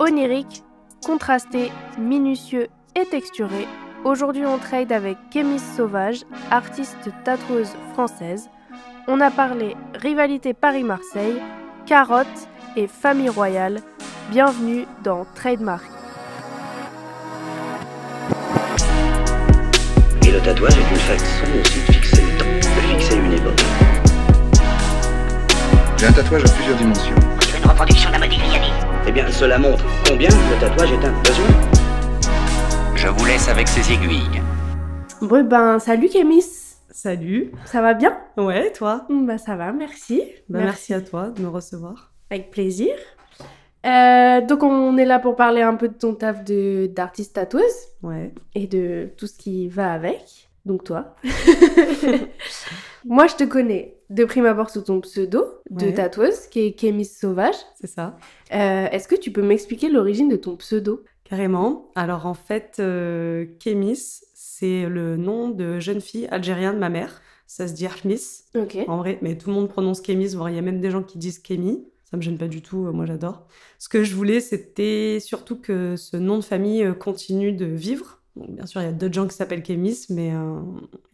Onirique, contrasté, minutieux et texturé, aujourd'hui on trade avec Kémis Sauvage, artiste tatoueuse française. On a parlé rivalité Paris-Marseille, carotte et famille royale. Bienvenue dans Trademark. Et le tatouage est une façon aussi de fixer le temps, de fixer une époque. J'ai un tatouage à plusieurs dimensions. C'est une reproduction d'un Modigliani. Eh bien, cela montre combien le tatouage est un besoin. Je vous laisse avec ces aiguilles. Bon ben salut Kémis, Salut. ça va bien? Ouais, toi? Bah ça va, merci. Bah, merci. à toi de me recevoir. Avec plaisir. Euh, donc on est là pour parler un peu de ton taf de d'artiste tatoueuse Ouais. et de tout ce qui va avec. Donc toi. Moi je te connais de prime abord sous ton pseudo de Ouais. tatoueuse qui est Kémis Sauvage. C'est ça. Euh, Est-ce que tu peux m'expliquer l'origine de ton pseudo? Carrément. Alors en fait, euh, Kémis, c'est le nom de jeune fille algérienne de ma mère. Ça se dit Ahmis, Ok. en vrai, mais tout le monde prononce Kémis, voire il y a même des gens qui disent Kémi. Ça me gêne pas du tout, euh, moi j'adore. Ce que je voulais, c'était surtout que ce nom de famille euh, continue de vivre. Bien sûr, il y a d'autres gens qui s'appellent Kémis, mais euh,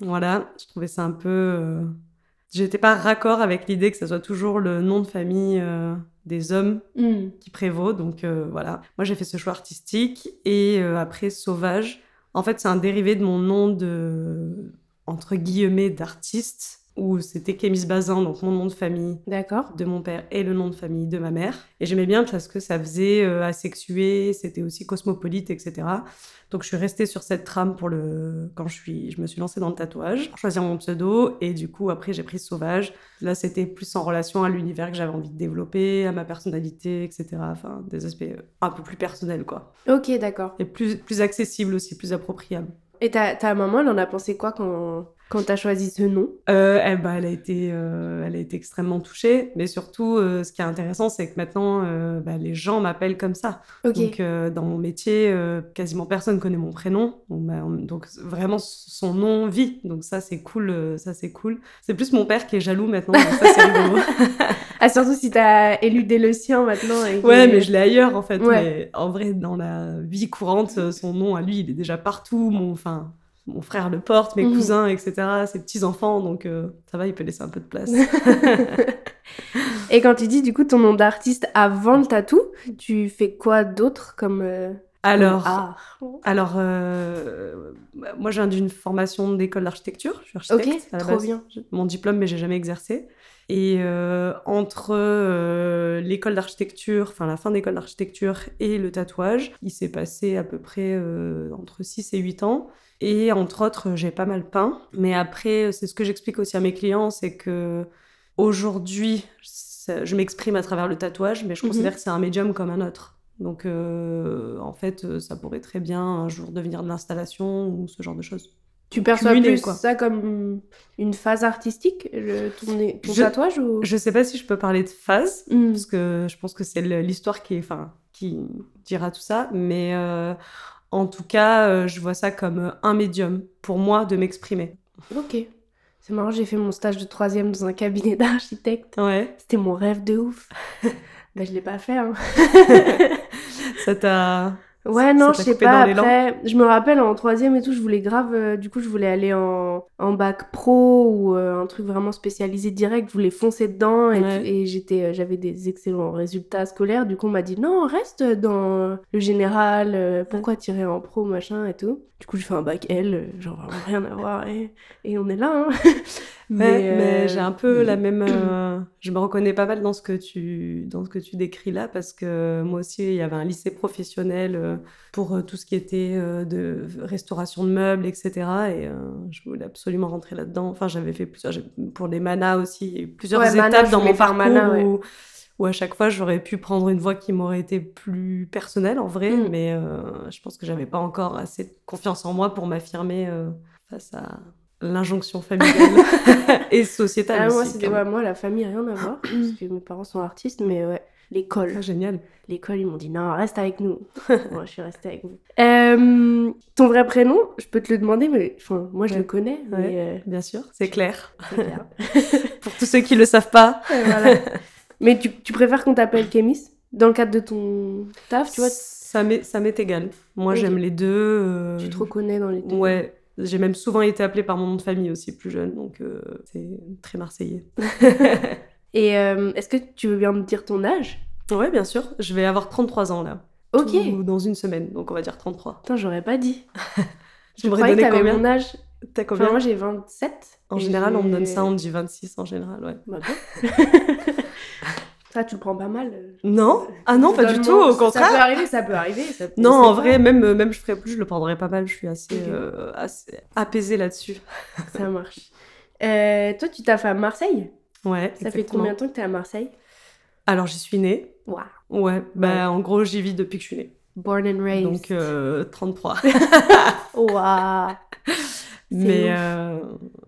voilà, je trouvais ça un peu. euh, J'étais pas raccord avec l'idée que ça soit toujours le nom de famille euh, des hommes Hmm. qui prévaut. Donc euh, voilà, moi j'ai fait ce choix artistique et euh, après Sauvage. En fait, c'est un dérivé de mon nom de entre guillemets d'artiste où c'était Kémis Bazin, donc mon nom de famille D'accord. de mon père et le nom de famille de ma mère. Et j'aimais bien parce que ça faisait euh, asexué, c'était aussi cosmopolite, etc. Donc je suis restée sur cette trame pour le quand je suis je me suis lancée dans le tatouage pour choisir mon pseudo et du coup après j'ai pris Sauvage. Là c'était plus en relation à l'univers que j'avais envie de développer, à ma personnalité, etc. Enfin des aspects euh, un peu plus personnels quoi. Ok, d'accord. Et plus plus accessible aussi, plus appropriable. Et ta, ta maman, elle en a pensé quoi quand, quand t'as choisi ce nom Euh, elle, bah, elle, a été, euh, elle a été extrêmement touchée, mais surtout, euh, ce qui est intéressant, c'est que maintenant, bah, les gens m'appellent comme ça. Donc, dans mon métier, quasiment personne connaît mon prénom. Donc, bah, on- donc, vraiment, son nom vit. Donc, ça, c'est cool. ça, c'est cool. C'est plus mon père qui est jaloux maintenant. donc ça, c'est rigolo. Ah, surtout si t'as éludé le sien maintenant. et ouais, mais je l'ai ailleurs, en fait. Ouais. Mais en vrai, dans la vie courante, son nom à lui, il est déjà partout. Mon, enfin, mon frère le porte, mes Mhm. cousins, etc. Ses petits-enfants. Donc, euh, ça va, il peut laisser un peu de place. Et quand tu dis du coup ton nom d'artiste avant le tatou, tu fais quoi d'autre comme euh, Alors, art Alors, euh, moi, je viens d'une formation d'école d'architecture. Je suis architecte Ok, à la trop base. bien. Mon diplôme, mais j'ai jamais exercé. Et euh, entre euh, l'école d'architecture, enfin la fin d'école d'architecture et le tatouage, il s'est passé à peu près entre 6 et 8 ans. Et entre autres, j'ai pas mal peint. Mais après, c'est ce que j'explique aussi à mes clients, c'est que aujourd'hui, je m'exprime à travers le tatouage, mais je Mhm. considère que c'est un médium comme un autre. Donc, euh, en fait, euh, ça pourrait très bien un jour devenir de l'installation ou ce genre de choses. Tu perçois cumulé, plus quoi. ça comme une phase artistique, le, ton, ton Je- tatouage ou? Je sais pas si je peux parler de phase, Hmm. parce que je pense que c'est l'histoire qui, enfin, qui dira tout ça, mais euh, en tout cas, euh, je vois ça comme un médium pour moi de m'exprimer. Ok. C'est marrant, j'ai fait mon stage de troisième dans un cabinet d'architecte. Ouais, C'était mon rêve de ouf. ben je l'ai pas fait. Hein. ça t'a. Ouais, non, je sais pas. Après, je me rappelle en troisième et tout, je voulais grave. euh, du coup, je voulais aller en, en bac pro ou euh, un truc vraiment spécialisé direct. Je voulais foncer dedans et, Ouais. et j'étais, euh, j'avais des excellents résultats scolaires. Du coup, on m'a dit non, reste dans le général. pourquoi tirer en pro, machin et tout. Du coup, j'ai fait un bac L, genre vraiment rien à voir. Et, et on est là. Hein. Mais, mais euh, j'ai un peu la même. euh, je me reconnais pas mal dans ce que tu dans ce que tu décris là parce que moi aussi il y avait un lycée professionnel euh, pour tout ce qui était de restauration de meubles etc et je voulais absolument rentrer là-dedans. Enfin j'avais fait plusieurs pour les manas aussi il y a eu plusieurs Ouais, étapes dans mon parcours mana, ouais. où, où à chaque fois j'aurais pu prendre une voie qui m'aurait été plus personnelle en vrai Mm. mais euh, je pense que j'avais pas encore assez de confiance en moi pour m'affirmer face à l'injonction familiale et sociétale Ah, moi, aussi, c'était quand ouais, moi, la famille, rien à voir. parce que mes parents sont artistes, mais ouais, l'école. Ah, génial. L'école, ils m'ont dit non, reste avec nous. Moi, je suis restée avec vous. Euh, ton vrai prénom, je peux te le demander, mais enfin, moi, je Ouais. le connais. Ouais. Mais euh, Bien sûr, c'est clair. Pour tous ceux qui le savent pas. Voilà. Mais tu, tu préfères qu'on t'appelle Kémis Dans le cadre de ton taf, tu vois, ça m'est égal. Moi, j'aime les deux. euh, tu te reconnais dans les deux? Ouais, j'ai même souvent été appelée par mon nom de famille aussi plus jeune, donc euh, c'est très marseillais. Et euh, est-ce que tu veux bien me dire ton âge? Ouais, bien sûr. Je vais avoir 33 ans là. Ok. Tout dans une semaine, donc on va dire 33. Attends, j'aurais pas dit. Je croyais que t'avais combien mon âge. T'as Enfin, combien moi j'ai 27. En général, on me donne ça, on me dit 26 en général, ouais. Bah. ça, tu le prends pas mal. euh, Non Ah non, pas du tout, au Ça peut contraire. arriver, ça peut arriver. ça peut- Non, on en vrai, même, même je ferais plus, je le prendrais pas mal. Je suis assez, euh, assez apaisée là-dessus. Ça marche. Euh, toi, tu t'as fait à Marseille? Ouais, Ça fait combien de temps que t'es à Marseille? Alors, j'y suis née. Waouh. Ouais, bah en gros, j'y vis depuis que je suis née. Born and raised. Donc, euh, 33. Waouh. Mais euh,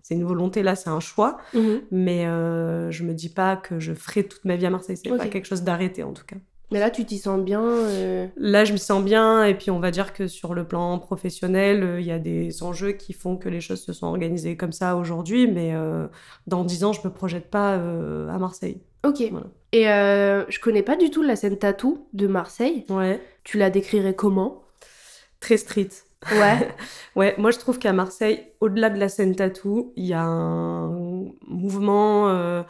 c'est une volonté, là, c'est un choix. Mhm. Mais euh, je me dis pas que je ferai toute ma vie à Marseille. C'est Ok. pas quelque chose d'arrêté, en tout cas. Mais là, tu t'y sens bien. euh, Là, je me sens bien, et puis on va dire que sur le plan professionnel, euh, il y a des enjeux qui font que les choses se sont organisées comme ça aujourd'hui, mais euh, dans dix ans, je me projette pas à Marseille. Ok. Voilà. Et je connais pas du tout la scène tatou de Marseille. Ouais, Tu la décrirais comment? Très street. Ouais. Ouais, moi je trouve qu'à Marseille, au-delà de la scène tatou, il y a un mouvement euh,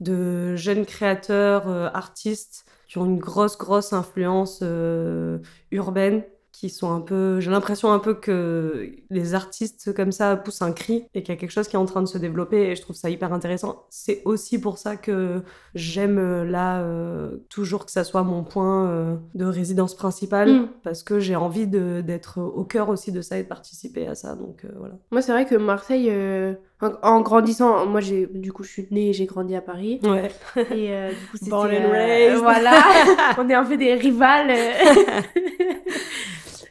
de jeunes créateurs, euh, artistes qui ont une grosse, grosse influence euh, urbaine, qui sont un peu... J'ai l'impression un peu que les artistes comme ça poussent un cri et qu'il y a quelque chose qui est en train de se développer et je trouve ça hyper intéressant. C'est aussi pour ça que j'aime euh, là euh, toujours que ça soit mon point euh, de résidence principale Mm. parce que j'ai envie d'être au cœur aussi de ça et de participer à ça. Donc euh, voilà. Moi, c'est vrai que Marseille, en, en grandissant, moi, j'ai, du coup, je suis née et j'ai grandi à Paris. Ouais. Et euh, du coup, c'était. Euh, voilà. On est un peu des rivales.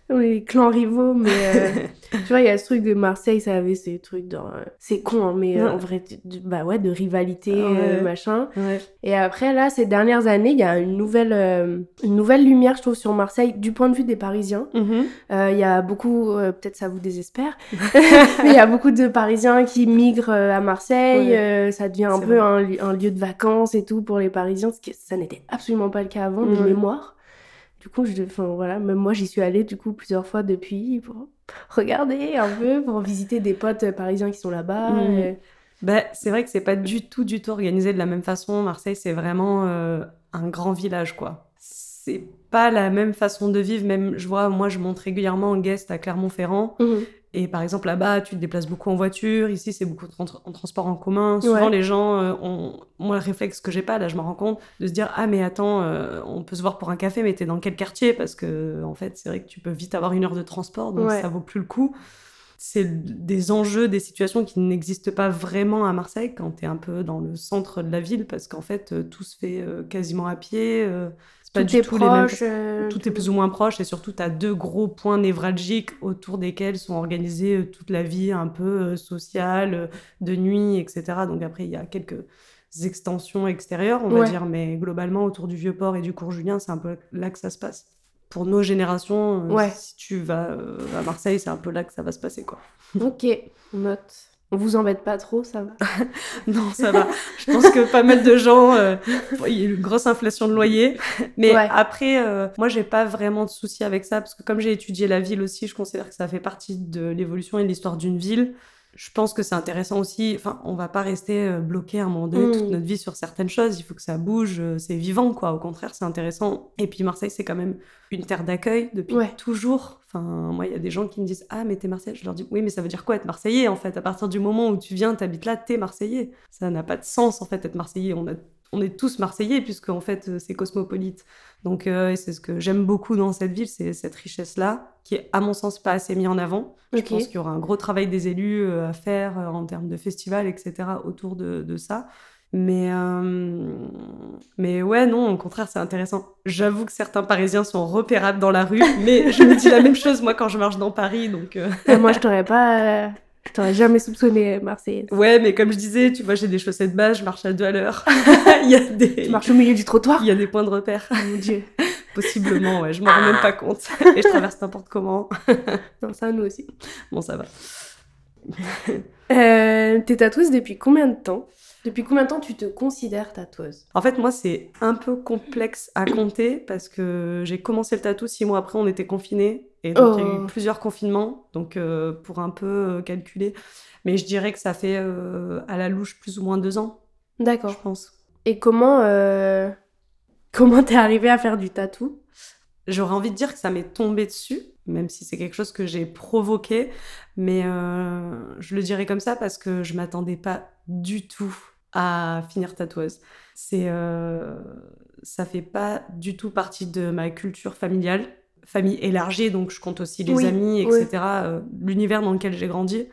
des clans rivaux, mais euh, tu vois, il y a ce truc de Marseille, ça avait ces trucs dans. euh, c'est con, hein, mais euh, en vrai, de, bah ouais, de rivalité, Ouais. euh, machin. Ouais. Et après, là, ces dernières années, il y a une nouvelle, euh, une nouvelle lumière, je trouve, sur Marseille, du point de vue des Parisiens. Mhm. Euh, Il y a beaucoup, euh, peut-être ça vous désespère, mais il y a beaucoup de Parisiens qui migrent à Marseille. Ouais. euh, ça devient un peu un, li- un lieu de vacances et tout pour les Parisiens, ce qui ça n'était absolument pas le cas avant, de Ouais. mémoire. Du coup, je, enfin voilà, même moi j'y suis allée du coup plusieurs fois depuis pour regarder un peu, pour visiter des potes parisiens qui sont là-bas. Euh. Bah, c'est vrai que c'est pas du tout, du tout organisé de la même façon. Marseille, c'est vraiment euh, un grand village, quoi. C'est pas la même façon de vivre. Même, je vois, moi, je monte régulièrement en guest à Clermont-Ferrand. Mhm. Et par exemple, là-bas, tu te déplaces beaucoup en voiture. Ici, c'est beaucoup en, tra- en transport en commun. Souvent, Ouais. les gens euh, ont. Moi, le réflexe que j'ai pas, là, je me rends compte, de se dire Ah, mais attends, euh, on peut se voir pour un café, mais t'es dans quel quartier? Parce que, en fait, c'est vrai que tu peux vite avoir une heure de transport, donc Ouais. ça vaut plus le coup. C'est des enjeux, des situations qui n'existent pas vraiment à Marseille quand t'es un peu dans le centre de la ville, parce qu'en fait, euh, tout se fait quasiment à pied. Pas Tout du est tout les mêmes proche. euh, tout est plus ou moins proche et surtout tu as deux gros points névralgiques autour desquels sont organisées euh, toute la vie un peu euh, sociale, de nuit, etc. Donc après il y a quelques extensions extérieures, on va dire, mais globalement autour du Vieux-Port et du Cours Julien, c'est un peu là que ça se passe. Pour nos générations, Ouais. si tu vas à Marseille, c'est un peu là que ça va se passer quoi. Ok, on note. On vous embête pas trop, ça va? Non, ça va. Je pense que pas mal de gens, euh, il y a eu une grosse inflation de loyer. Mais Ouais. après, euh, moi, j'ai pas vraiment de soucis avec ça parce que comme j'ai étudié la ville aussi, je considère que ça fait partie de l'évolution et de l'histoire d'une ville. Je pense que c'est intéressant aussi. Enfin, on va pas rester euh, bloqué à un moment donné Mm. toute notre vie sur certaines choses. Il faut que ça bouge. euh, C'est vivant, quoi. Au contraire, c'est intéressant. Et puis Marseille, c'est quand même une terre d'accueil depuis Ouais. toujours. Enfin, moi, il y a des gens qui me disent Ah, mais t'es Marseillais. Je leur dis Oui, mais ça veut dire quoi être Marseillais en fait? À partir du moment où tu viens, t'habites là, t'es Marseillais. Ça n'a pas de sens en fait être Marseillais. On, a, on est tous Marseillais puisque en fait euh, c'est cosmopolite. Donc, euh, c'est ce que j'aime beaucoup dans cette ville, c'est cette richesse-là qui est, à mon sens, pas assez mise en avant. Je pense qu'il y aura un gros travail des élus euh, à faire en termes de festivals, etc. autour de, de ça. Mais, euh, mais ouais, non, au contraire, c'est intéressant. J'avoue que certains Parisiens sont repérables dans la rue, mais je me dis la même chose, moi, quand je marche dans Paris. Donc, euh, Ah, moi, je t'aurais pas. T'aurais jamais soupçonné, Marseillaise. ouais, mais comme je disais, tu vois, j'ai des chaussettes basses, je marche à deux à l'heure. Il y a des, Tu marches au milieu du trottoir? Il y a des points de repère. Oh mon dieu. Possiblement, ouais, je m'en rends même pas compte. Et je traverse n'importe comment. Non, ça, nous aussi. Bon, ça va. Euh, T'es tatoueuse depuis combien de temps? Depuis combien de temps tu te considères tatoueuse? En fait, moi, c'est un peu complexe à compter parce que j'ai commencé le tatou six mois après, on était confinés. Et donc, il y a Oh. eu plusieurs confinements. Donc, euh, pour un peu euh, calculer. Mais je dirais que ça fait euh, à la louche plus ou moins deux ans, je D'accord. pense. Et comment comment t'es arrivée à faire du tatou? J'aurais envie de dire que ça m'est tombé dessus, même si c'est quelque chose que j'ai provoqué. Mais je le dirais comme ça parce que je m'attendais pas du tout à finir tatoueuse. C'est, euh, ça fait pas du tout partie de ma culture familiale, famille élargie, donc je compte aussi les Oui, amis, oui. etc. euh, L'univers dans lequel j'ai grandi.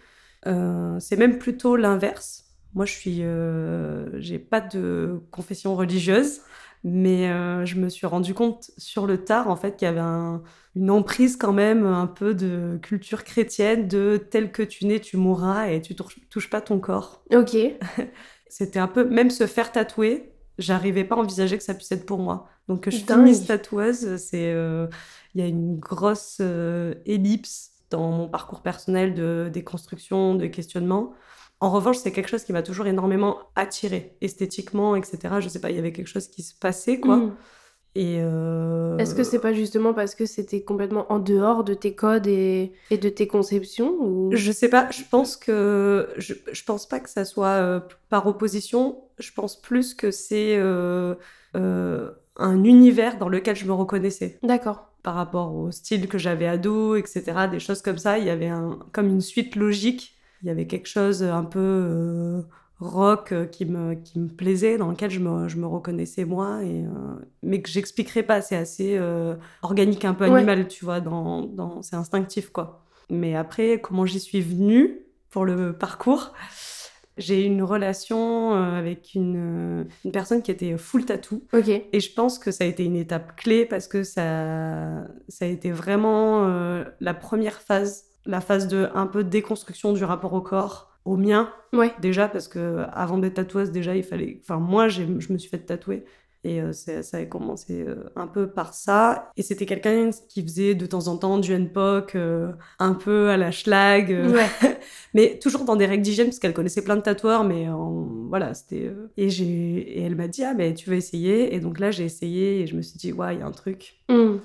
Euh, c'est même plutôt l'inverse. Moi, je suis, euh, j'ai pas de confession religieuse, mais je me suis rendu compte sur le tard, en fait, qu'il y avait un- une emprise quand même un peu de culture chrétienne, de tel que tu nais, tu mourras et tu touches pas ton corps. Ok. C'était un peu, même se faire tatouer, j'arrivais pas à envisager que ça puisse être pour moi. Donc que je Dingue. finisse tatoueuse, c'est, euh, il y a une grosse euh, ellipse dans mon parcours personnel de déconstruction, de questionnement. En revanche, c'est quelque chose qui m'a toujours énormément attiré, esthétiquement, etc. Je sais pas, il y avait quelque chose qui se passait, quoi. Mm. Et euh, Est-ce que c'est pas justement parce que c'était complètement en dehors de tes codes et, et de tes conceptions ou... Je sais pas, je pense que je, je pense pas que ça soit euh, par opposition, je pense plus que c'est euh, un univers dans lequel je me reconnaissais D'accord. par rapport au style que j'avais ado, etc. Des choses comme ça, il y avait un, comme une suite logique, il y avait quelque chose un peu rock euh, qui me, qui me plaisait, dans lequel je me, je me reconnaissais moi, et, euh, mais que j'expliquerai pas, c'est assez euh, organique, un peu Ouais. animal, tu vois, dans, dans, c'est instinctif quoi. Mais après, comment j'y suis venue pour le parcours j'ai eu une relation avec une, une personne qui était full tattoo. Ok. Et je pense que ça a été une étape clé parce que ça, ça a été vraiment euh, la première phase, la phase de un peu de déconstruction du rapport au corps, au mien Ouais. déjà parce que avant d'être tatoueuse déjà il fallait, enfin moi je me suis fait tatouer. Et euh, ça a commencé euh, un peu par ça. Et c'était quelqu'un qui faisait de temps en temps du N-POC, euh, un peu à la schlag, Ouais. mais toujours dans des règles d'hygiène parce qu'elle connaissait plein de tatoueurs mais voilà c'était et j'ai et elle m'a dit ah mais tu veux essayer et donc là j'ai essayé et je me suis dit ouais il y a un truc. Mm.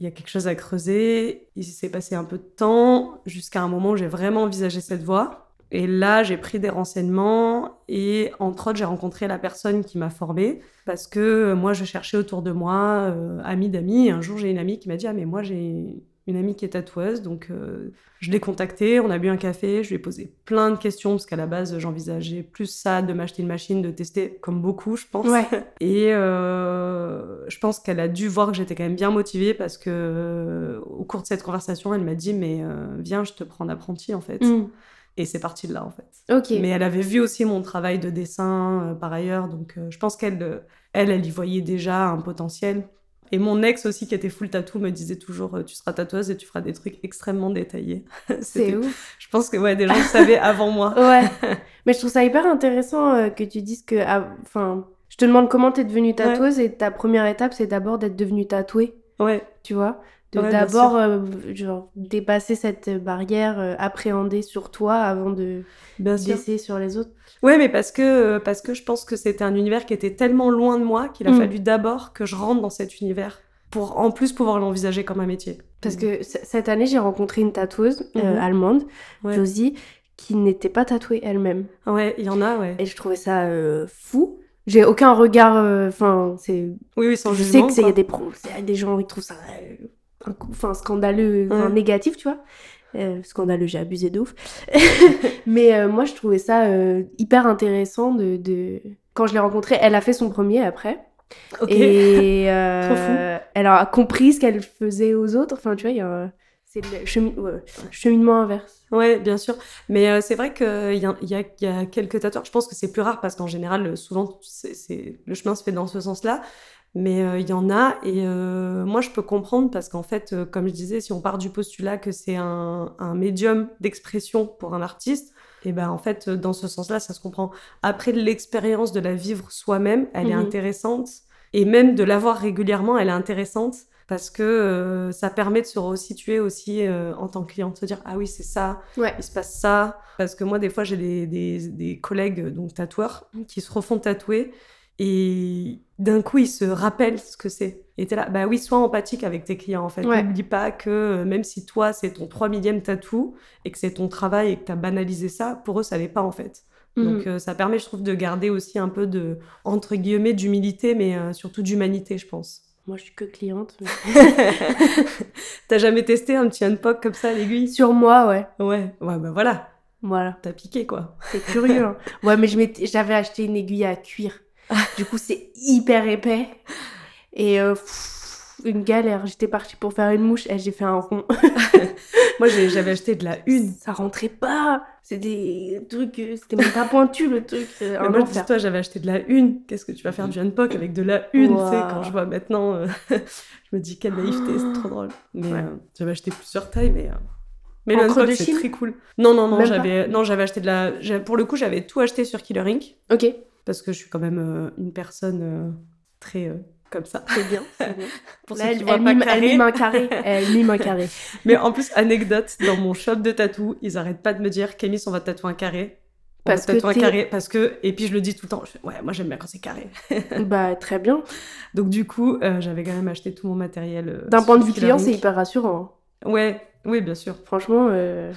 il y a quelque chose à creuser il s'est passé un peu de temps jusqu'à un moment où j'ai vraiment envisagé cette voie et là j'ai pris des renseignements et entre autres j'ai rencontré la personne qui m'a formée parce que euh, moi je cherchais autour de moi euh, amis d'amis un jour j'ai une amie qui m'a dit ah mais moi j'ai une amie qui est tatoueuse donc euh, je l'ai contactée, on a bu un café, je lui ai posé plein de questions parce qu'à la base j'envisageais plus ça, de m'acheter une machine, de tester comme beaucoup je pense. Ouais. Et euh, je pense qu'elle a dû voir que j'étais quand même bien motivée parce que au cours de cette conversation elle m'a dit mais viens je te prends d'apprenti en fait. Mm. Et c'est parti de là en fait. Mais elle avait vu aussi mon travail de dessin euh, par ailleurs donc euh, je pense qu'elle euh, elle elle y voyait déjà un potentiel. Et mon ex aussi, qui était full tattoo, me disait toujours Tu seras tatoueuse et tu feras des trucs extrêmement détaillés. C'est ouf. Je pense que ouais, des gens le savaient avant moi. Ouais. Mais je trouve ça hyper intéressant que tu dises que. ah, Enfin, je te demande comment t'es devenue tatoueuse et ta première étape, c'est d'abord d'être devenue tatouée, Ouais, tu vois? De Ouais, d'abord euh, genre, dépasser cette barrière, euh, appréhender sur toi avant de d'essayer sur les autres. Ouais, mais parce que, euh, parce que je pense que c'était un univers qui était tellement loin de moi qu'il a Mm. fallu d'abord que je rentre dans cet univers pour en plus pouvoir l'envisager comme un métier. Parce que c- cette année, j'ai rencontré une tatoueuse euh, Mhm. allemande, Ouais. Josie, qui n'était pas tatouée elle-même. Ouais, il y en a, ouais. Et je trouvais ça fou. J'ai aucun regard. euh, Enfin, c'est. Oui, oui, sans Je sais jugement. que c'est- il y a des y a des gens qui trouvent ça euh, enfin scandaleux, enfin, négatif, tu vois. Euh, scandaleux, j'ai abusé de ouf. Mais euh, moi, je trouvais ça euh, hyper intéressant de, de- Quand je l'ai rencontrée, elle a fait son premier après. Et Trop fou. elle a compris ce qu'elle faisait aux autres. Enfin, tu vois, il y a un- c'est le ouais, cheminement inverse. Ouais, bien sûr. Mais c'est vrai qu'il y a, il y, a, il y a quelques tatoueurs. Je pense que c'est plus rare parce qu'en général, souvent, c'est, c'est- le chemin se fait dans ce sens-là. Mais euh, il y en a. Et euh, moi, je peux comprendre parce qu'en fait, euh, comme je disais, si on part du postulat que c'est un, un médium d'expression pour un artiste, et ben en fait, euh, dans ce sens-là, ça se comprend. Après, l'expérience de la vivre soi-même, elle est Mhm. intéressante. Et même de l'avoir régulièrement, elle est intéressante. parce que euh, ça permet de se resituer aussi euh, en tant que client, de se dire ah oui c'est ça, Ouais. il se passe ça. Parce que moi des fois j'ai des, des, des collègues donc tatoueurs qui se refont tatouer et d'un coup ils se rappellent ce que c'est. Et t'es là, bah oui, sois empathique avec tes clients en fait. Ouais. N'oublie pas que euh, même si toi c'est ton 3 millième tatou et que c'est ton travail et que t'as banalisé ça, pour eux ça l'est pas en fait. Mhm. Donc euh, ça permet je trouve de garder aussi un peu de, entre guillemets, d'humilité mais euh, surtout d'humanité je pense. Moi, je suis que cliente. mais- T'as jamais testé un petit unpock comme ça à l'aiguille? Sur moi, ouais. Ouais, ouais, bah voilà, Voilà. t'as piqué quoi. C'est curieux. hein. Ouais, mais je m'étais- j'avais acheté une aiguille à cuir. Du coup, c'est hyper épais. Et euh, pff, une galère. J'étais partie pour faire une mouche et j'ai fait un rond. Moi j'avais acheté de la une. Ça rentrait pas. C'est des trucs. euh, C'était même pas pointu le truc. C'est Mais moi, dis-toi, j'avais acheté de la une. Qu'est-ce que tu vas faire du unpock avec de la une tu sais, Waouh. Quand je vois maintenant, euh, je me dis quelle naïveté, c'est trop drôle. Mais Ouais. euh, j'avais acheté plusieurs tailles, mais. euh, Mais le unpock, c'est très cool. Non, non, non, j'avais non, j'avais acheté de la. Pour le coup, j'avais tout acheté sur Killer Inc. Ok, Parce que je suis quand même euh, une personne euh, très. euh, comme ça. c'est bien. Pour Là, ceux elle, qui voient elle pas mime, elle mime un carré. Elle mime un carré. Mais en plus, anecdote, dans mon shop de tatou, ils arrêtent pas de me dire Kémis, on va te tatouer un carré. On Parce va te que tatouer un carré. Parce que. Et puis je le dis tout le temps. je ouais, moi j'aime bien quand c'est carré. bah, très bien. Donc du coup, euh, j'avais quand même acheté tout mon matériel. euh, D'un point de vue client, c'est hyper rassurant. hein. Ouais, oui, bien sûr. Franchement, euh,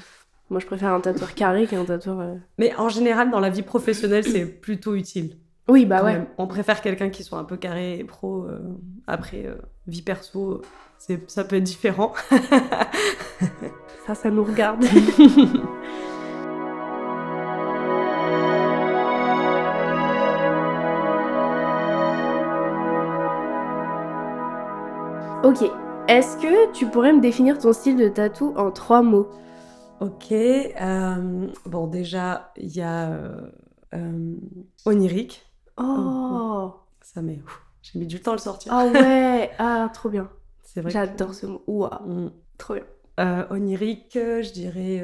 moi, je préfère un tatoueur carré qu'un tatoueur. euh, Mais en général, dans la vie professionnelle, c'est plutôt utile. Oui, bah ouais. même. On préfère quelqu'un qui soit un peu carré et pro. euh, après, euh, vie perso, c'est, ça peut être différent. Ça, ça nous regarde. ok. Est-ce que tu pourrais me définir ton style de tatou en trois mots? Ok. euh, bon, déjà, il y a euh, euh, onirique. Oh, Ça met. J'ai mis du temps à le sortir. ah ouais, ah trop bien. c'est vrai. que- J'adore ce mot. Ouah, Mm. trop bien. Onirique, je dirais.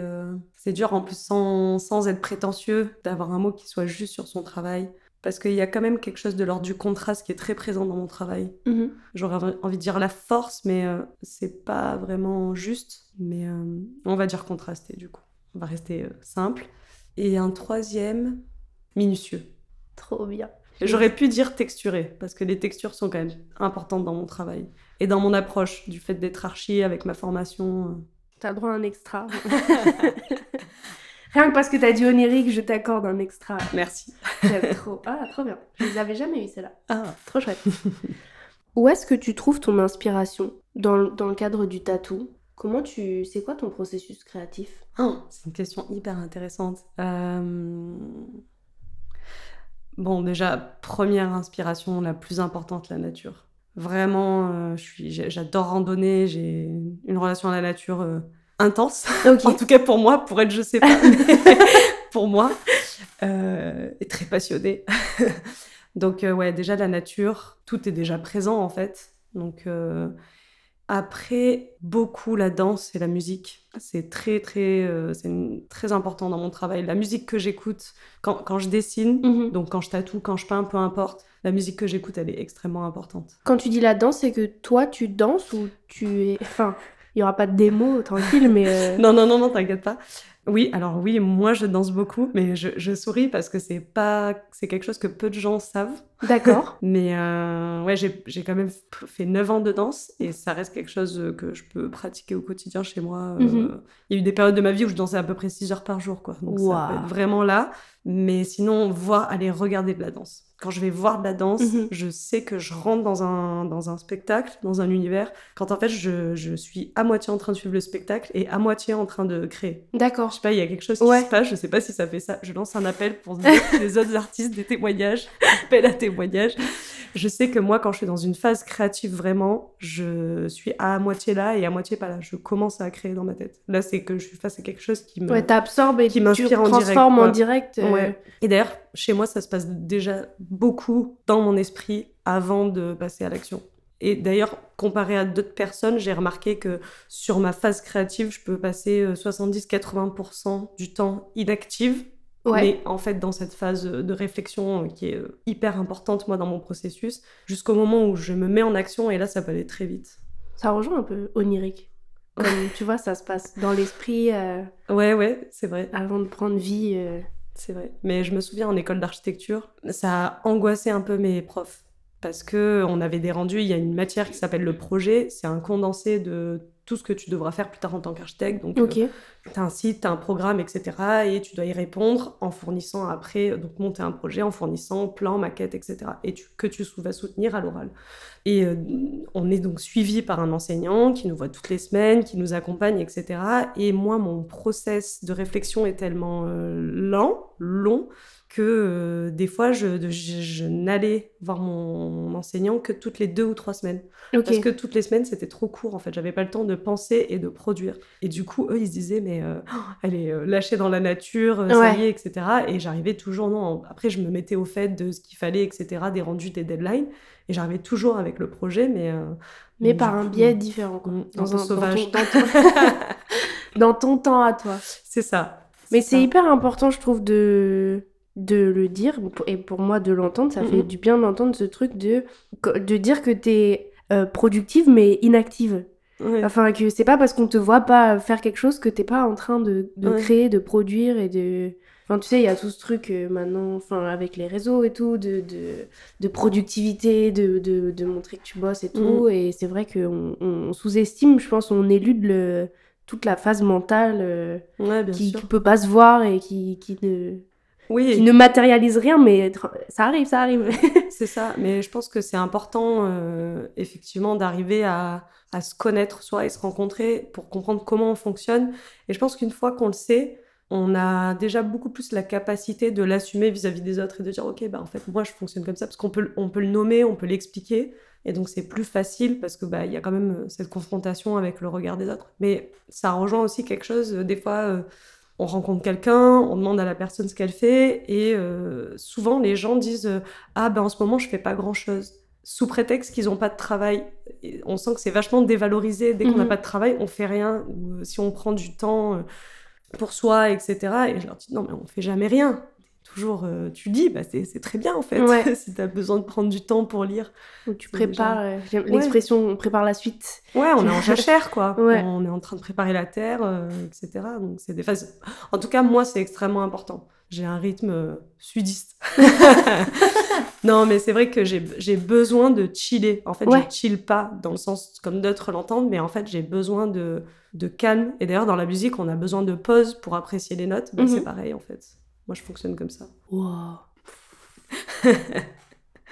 C'est dur en plus sans, sans être prétentieux d'avoir un mot qui soit juste sur son travail. Parce qu'il y a quand même quelque chose de l'ordre du contraste qui est très présent dans mon travail. Mhm. J'aurais envie- de dire la force, mais euh, c'est pas vraiment juste. Mais euh, on va dire contrasté du coup. On va rester euh, simple. Et un troisième, minutieux. Trop bien. J'aurais pu dire texturé, parce que les textures sont quand même importantes dans mon travail. Et dans mon approche, du fait d'être archi avec ma formation. euh, T'as droit à un extra. Rien que parce que t'as dit onirique, je t'accorde un extra. Merci. Trop. Ah, trop bien. Je les avais jamais eu, celle-là. Ah. Trop chouette. Où est-ce que tu trouves ton inspiration dans, le- dans le cadre du tatou? Comment tu... C'est quoi ton processus créatif? Ah, c'est une question hyper intéressante. Euh, Bon, déjà, première inspiration, la plus importante, la nature. Vraiment, euh, j'adore randonner, j'ai une relation à la nature euh, intense. En tout cas pour moi, pour être, je sais pas, mais pour moi, euh, et très passionnée. Donc euh, ouais, déjà la nature, tout est déjà présent en fait. Donc euh, après, beaucoup la danse et la musique. C'est très très, euh, c'est très important dans mon travail. La musique que j'écoute quand, quand je dessine, Mhm. donc quand je tatoue, quand je peins, peu importe, la musique que j'écoute, elle est extrêmement importante. Quand tu dis la danse, c'est que toi, tu danses ou tu es... Enfin, il y aura pas de démo, tranquille, mais... euh, Non, non, non, non, t'inquiète pas. Oui, alors oui, moi je danse beaucoup, mais je, je souris parce que c'est pas, c'est quelque chose que peu de gens savent. D'accord. Mais euh, ouais, j'ai quand même fait 9 ans de danse et ça reste quelque chose que je peux pratiquer au quotidien chez moi. Euh, Mhm. Il y a eu des périodes de ma vie où je dansais à peu près 6 heures par jour, quoi. Donc ça Waouh. peut être vraiment là. Mais sinon, voir, aller regarder de la danse. Quand je vais voir de la danse, Mhm. je sais que je rentre dans un, dans un spectacle, dans un univers, quand en fait je, je suis à moitié en train de suivre le spectacle et à moitié en train de créer. Je D'accord. sais pas, il y a quelque chose qui Ouais. se passe, je sais pas si ça fait ça. Je lance un appel pour les autres artistes des témoignages, appel à témoignages. Je sais que moi, quand je suis dans une phase créative vraiment, je suis à moitié là et à moitié pas là. Je commence à créer dans ma tête. Là, c'est que je suis face à quelque chose qui me. Ouais, t'absorbes et Qui m'inspire en direct, transformes en direct. euh, Ouais. Et d'ailleurs, chez moi, ça se passe déjà beaucoup dans mon esprit avant de passer à l'action. Et d'ailleurs, comparé à d'autres personnes, j'ai remarqué que sur ma phase créative, je peux passer euh, 70-80% du temps inactive. Ouais. Mais en fait, dans cette phase de réflexion euh, qui est euh, hyper importante, moi, dans mon processus, jusqu'au moment où je me mets en action, et là, ça peut aller très vite. Ça rejoint un peu onirique. Comme tu vois, ça se passe dans l'esprit euh, Ouais, ouais, c'est vrai. avant de prendre vie. euh. C'est vrai. Mais je me souviens en école d'architecture, ça a angoissé un peu mes profs. Parce que on avait des rendus, il y a une matière qui s'appelle le projet, c'est un condensé de tout ce que tu devras faire plus tard en tant qu'architecte. Donc, Ok. tu as un site, tu as un programme, etc. Et tu dois y répondre en fournissant après, euh, donc monter un projet en fournissant plan, maquette, etc. Et tu- que tu vas soutenir à l'oral. Et euh, on est donc suivi par un enseignant qui nous voit toutes les semaines, qui nous accompagne, etc. Et moi, mon process de réflexion est tellement euh, lent, long, que euh, des fois, je, je- je n'allais voir mon enseignant que toutes les deux ou trois semaines. Parce que toutes les semaines, c'était trop court, en fait. J'avais pas le temps de penser et de produire. Et du coup, eux, ils se disaient, mais euh, oh, elle est euh, lâchée dans la nature, euh, ça Ouais. y est, etc. Et j'arrivais toujours, non. Après, je me mettais au fait de ce qu'il fallait, etc., des rendus, des deadlines. Et j'arrivais toujours avec le projet, mais. euh, Mais par un biais différent. Quoi. mm, Dans, un, dans sauvage. ton- dans ton- dans ton temps à toi. C'est ça. Mais c'est hyper important, je trouve, de, de le dire. Et pour moi, de l'entendre, ça fait Mhm. du bien d'entendre ce truc de, de dire que t'es euh, productive mais inactive. Ouais. Enfin, que c'est pas parce qu'on te voit pas faire quelque chose que t'es pas en train de, de Ouais. créer, de produire et de. Enfin, tu sais, il y a tout ce truc euh, maintenant, enfin, avec les réseaux et tout, de, de, de productivité, de, de, de montrer que tu bosses et tout. Et c'est vrai qu'on on sous-estime, je pense, on élude le, toute la phase mentale euh, Ouais, qui, qui peut pas se voir et qui, qui, ne, Oui, qui ne matérialise rien, mais ça arrive, ça arrive. C'est ça, mais je pense que c'est important, euh, effectivement, d'arriver à, à se connaître soi et se rencontrer pour comprendre comment on fonctionne. Et je pense qu'une fois qu'on le sait, on a déjà beaucoup plus la capacité de l'assumer vis-à-vis des autres et de dire, OK, bah, en fait, moi, je fonctionne comme ça, parce qu'on peut, on peut le nommer, on peut l'expliquer. Et donc, c'est plus facile parce que bah, y a quand même euh, cette confrontation avec le regard des autres. Mais ça rejoint aussi quelque chose, euh, des fois, euh, on rencontre quelqu'un, on demande à la personne ce qu'elle fait, et euh, souvent les gens disent euh, Ah, ben en ce moment, je fais pas grand chose. Sous prétexte qu'ils n'ont pas de travail. Et on sent que c'est vachement dévalorisé. Dès qu'on n'a Mhm. pas de travail, on fait rien. Ou euh, si on prend du temps pour soi, etc. Et je leur dis Non, mais on fait jamais rien. Toujours, euh, tu dis, bah, c'est très bien en fait. Ouais. si tu as besoin de prendre du temps pour lire. Où tu prépares, euh, j'aime Ouais. l'expression on prépare la suite. Ouais, on est en jachère, quoi. Ouais. On est en train de préparer la terre, euh, etc. Donc, c'est des phases. En tout cas, moi, c'est extrêmement important. J'ai un rythme euh, sudiste. non, mais c'est vrai que j'ai besoin de chiller. En fait, je chill pas dans le sens comme d'autres l'entendent, mais en fait, j'ai besoin de, de calme. Et d'ailleurs, dans la musique, on a besoin de pause pour apprécier les notes. Ben, Mhm. C'est pareil, en fait. Moi, je fonctionne comme ça. Wow.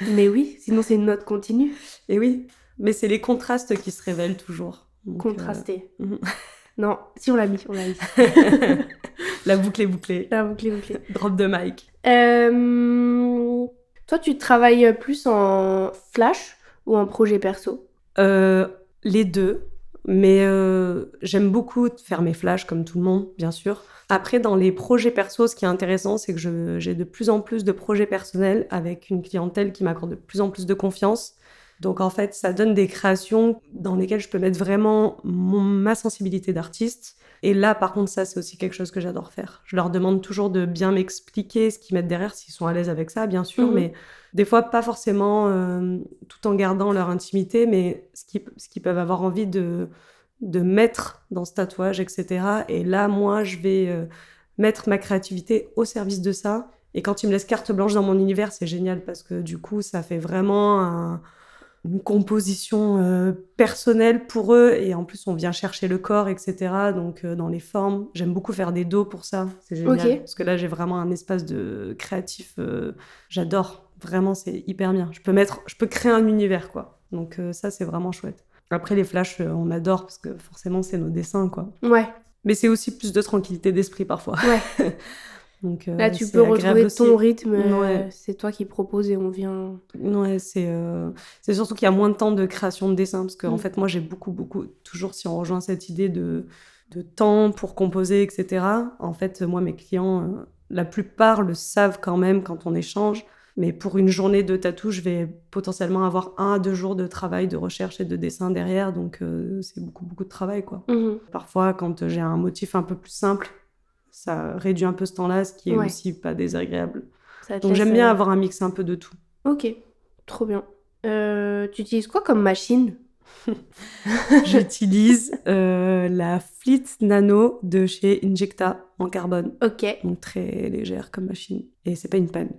mais oui, sinon c'est une note continue, Et oui, mais c'est les contrastes qui se révèlent toujours. Donc, euh, contrastée. mhm. Non, si on l'a mis, on l'a mis. la boucle est bouclée. La boucle est bouclée. Drop de mic. Euh, Toi, tu travailles plus en flash ou en projet perso? Euh, les deux, mais euh, j'aime beaucoup faire mes flashs comme tout le monde, bien sûr. Après, dans les projets perso, ce qui est intéressant, c'est que j'ai de plus en plus de projets personnels avec une clientèle qui m'accorde de plus en plus de confiance. Donc en fait, ça donne des créations dans lesquelles je peux mettre vraiment mon- ma sensibilité d'artiste. Et là, par contre, ça, c'est aussi quelque chose que j'adore faire. Je leur demande toujours de bien m'expliquer ce qu'ils mettent derrière, s'ils sont à l'aise avec ça, bien sûr, Mhm. mais des fois pas forcément euh, tout en gardant leur intimité, mais ce qu'ils ce qu'ils peuvent avoir envie de, de mettre dans ce tatouage, etc. Et là, moi, je vais euh, mettre ma créativité au service de ça. Et quand ils me laissent carte blanche dans mon univers, c'est génial parce que du coup, ça fait vraiment un- une composition euh, personnelle pour eux. Et en plus, on vient chercher le corps, etc. Donc, euh, dans les formes, j'aime beaucoup faire des dos pour ça. C'est génial. Parce que là, j'ai vraiment un espace de créatif. J'adore. Vraiment, c'est hyper bien. Je peux mettre, je peux créer un univers, quoi. Donc, ça, c'est vraiment chouette. Après, les flashs, euh, on adore parce que forcément, c'est nos dessins, quoi. Ouais, Mais c'est aussi plus de tranquillité d'esprit parfois. ouais. Donc, euh, Là, tu peux retrouver ton rythme. euh, Ouais. C'est toi qui proposes et on vient. Ouais, c'est euh, c'est surtout qu'il y a moins de temps de création de dessin parce que en Mm. fait, moi, j'ai beaucoup, beaucoup, toujours si on rejoint cette idée de, de temps pour composer, etc. En fait, moi, mes clients, euh, la plupart le savent quand même quand on échange. Mais pour une journée de tatou, je vais potentiellement avoir un à deux jours de travail, de recherche et de dessin derrière. Donc, euh, c'est beaucoup, beaucoup de travail, quoi. Mhm. Parfois, quand j'ai un motif un peu plus simple, ça réduit un peu ce temps-là, ce qui est Ouais. aussi pas désagréable. Donc j'aime bien euh, avoir un mix un peu de tout. Ok, trop bien. Euh, tu utilises quoi comme machine? J'utilise euh, la Fleet Nano de chez Injecta en carbone. Ok. Donc très légère comme machine. Et c'est pas une panne.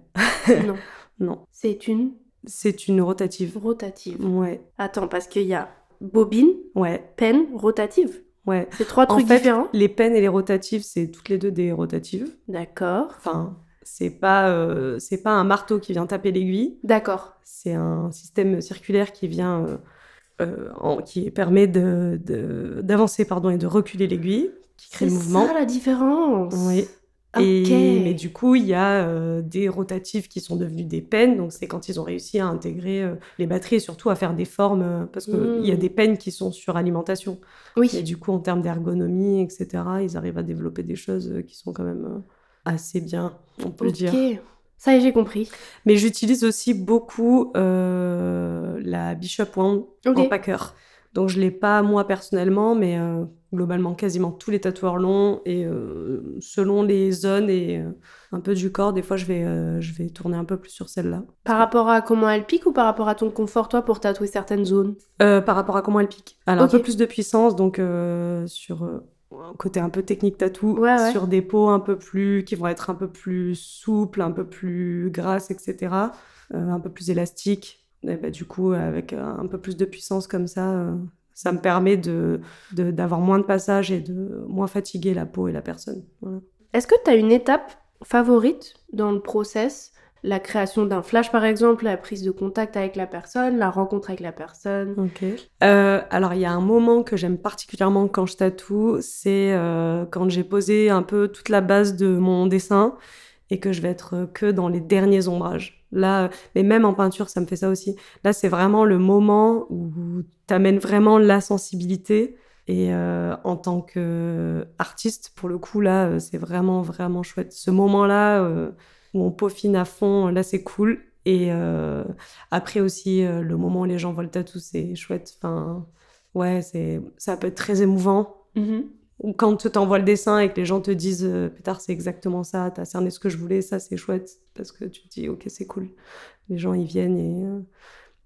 non. Non. C'est une C'est une rotative. rotative. Ouais. Attends, parce qu'il y a bobine, Ouais. peine, rotative. Ouais. C'est trois En trucs fait, différents. les pennes et les rotatives, c'est toutes les deux des rotatives. D'accord. Enfin, c'est pas, euh, c'est pas un marteau qui vient taper l'aiguille. D'accord. C'est un système circulaire qui vient, euh, en- qui permet de, de- d'avancer pardon et de reculer l'aiguille, qui crée C'est le mouvement. ça la différence. Oui. Mais du coup, il y a euh, des rotatifs qui sont devenus des pennes. Donc, c'est quand ils ont réussi à intégrer euh, les batteries et surtout à faire des formes. euh, parce qu'il y a des pennes qui sont sur alimentation. Oui. Et du coup, en termes d'ergonomie, etc., ils arrivent à développer des choses euh, qui sont quand même euh, assez bien, on peut le Ok. dire. Ça y est, j'ai compris. Mais j'utilise aussi beaucoup euh, la Bishop Wand en packer. Donc je l'ai pas moi personnellement, mais euh, globalement quasiment tous les tatoueurs l'ont. Et euh, selon les zones et euh, un peu du corps, des fois je vais, je vais tourner un peu plus sur celle-là. Par rapport à comment elle pique ou par rapport à ton confort, toi, pour tatouer certaines zones? Par rapport à comment elle pique. Alors Ok. un peu plus de puissance, donc sur un côté un peu technique tatou, Ouais, ouais. sur des peaux un peu plus, qui vont être un peu plus souples, un peu plus grasses, etc. euh, un peu plus élastiques. Et bah, du coup, avec un peu plus de puissance comme ça, euh, ça me permet de, de- d'avoir moins de passages et de moins fatiguer la peau et la personne. Voilà. Est-ce que tu as une étape favorite dans le process La création d'un flash, par exemple, la prise de contact avec la personne, la rencontre avec la personne. Euh, alors, il y a un moment que j'aime particulièrement quand je tatoue, c'est euh, quand j'ai posé un peu toute la base de mon dessin et que je vais être que dans les derniers ombrages. Là, mais même en peinture, ça me fait ça aussi. Là, c'est vraiment le moment où tu amènes vraiment la sensibilité. Et euh, en tant qu'artiste, pour le coup, là, euh, c'est vraiment, vraiment chouette. Ce moment-là euh, où on peaufine à fond, là, c'est cool. Et euh, après aussi, euh, le moment où les gens voient le tatou, c'est chouette. Enfin, ouais, c'est, ça peut être très émouvant. Mhm. Ou quand tu t'envoies le dessin et que les gens te disent euh, Pétard, c'est exactement ça, t'as cerné ce que je voulais, ça c'est chouette. Parce que tu te dis Ok, c'est cool. Les gens ils viennent et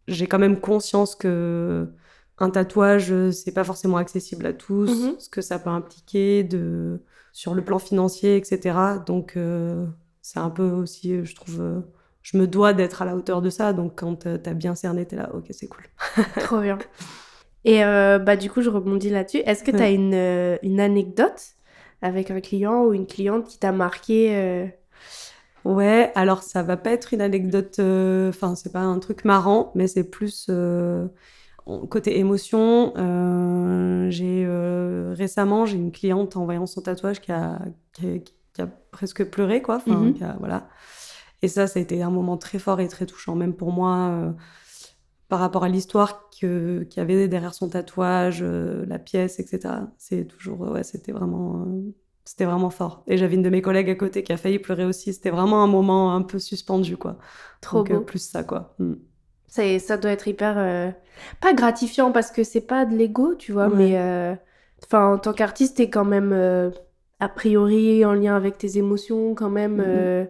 j'ai quand même conscience que un tatouage, c'est pas forcément accessible à tous, Mhm. ce que ça peut impliquer de, sur le plan financier, etc. Donc c'est un peu aussi, euh, je trouve, euh, je me dois d'être à la hauteur de ça. Donc quand euh, t'as bien cerné, t'es là, ok, c'est cool. Trop bien. Et euh, bah, du coup, je rebondis là-dessus. Est-ce que tu as Ouais. une, euh, une anecdote avec un client ou une cliente qui t'a marqué euh, Ouais, alors ça va pas être une anecdote, enfin c'est pas un truc marrant, mais c'est plus côté émotion. j'ai récemment j'ai une cliente en voyant son tatouage qui a, qui a, qui a presque pleuré quoi, enfin Mhm. qui a- voilà. Et ça, ça a été un moment très fort et très touchant, même pour moi, euh, par rapport à l'histoire qu'il y avait derrière son tatouage, euh, la pièce, etc. C'est toujours, ouais, c'était vraiment. euh, c'était vraiment fort. Et j'avais une de mes collègues à côté qui a failli pleurer aussi. C'était vraiment un moment un peu suspendu, quoi. Trop Donc, beau. plus ça, quoi. Mm. ça, doit être hyper. pas gratifiant parce que c'est pas de l'ego, tu vois, Ouais. mais. Enfin, en tant qu'artiste, t'es quand même. A priori en lien avec tes émotions, quand même. Mhm. euh,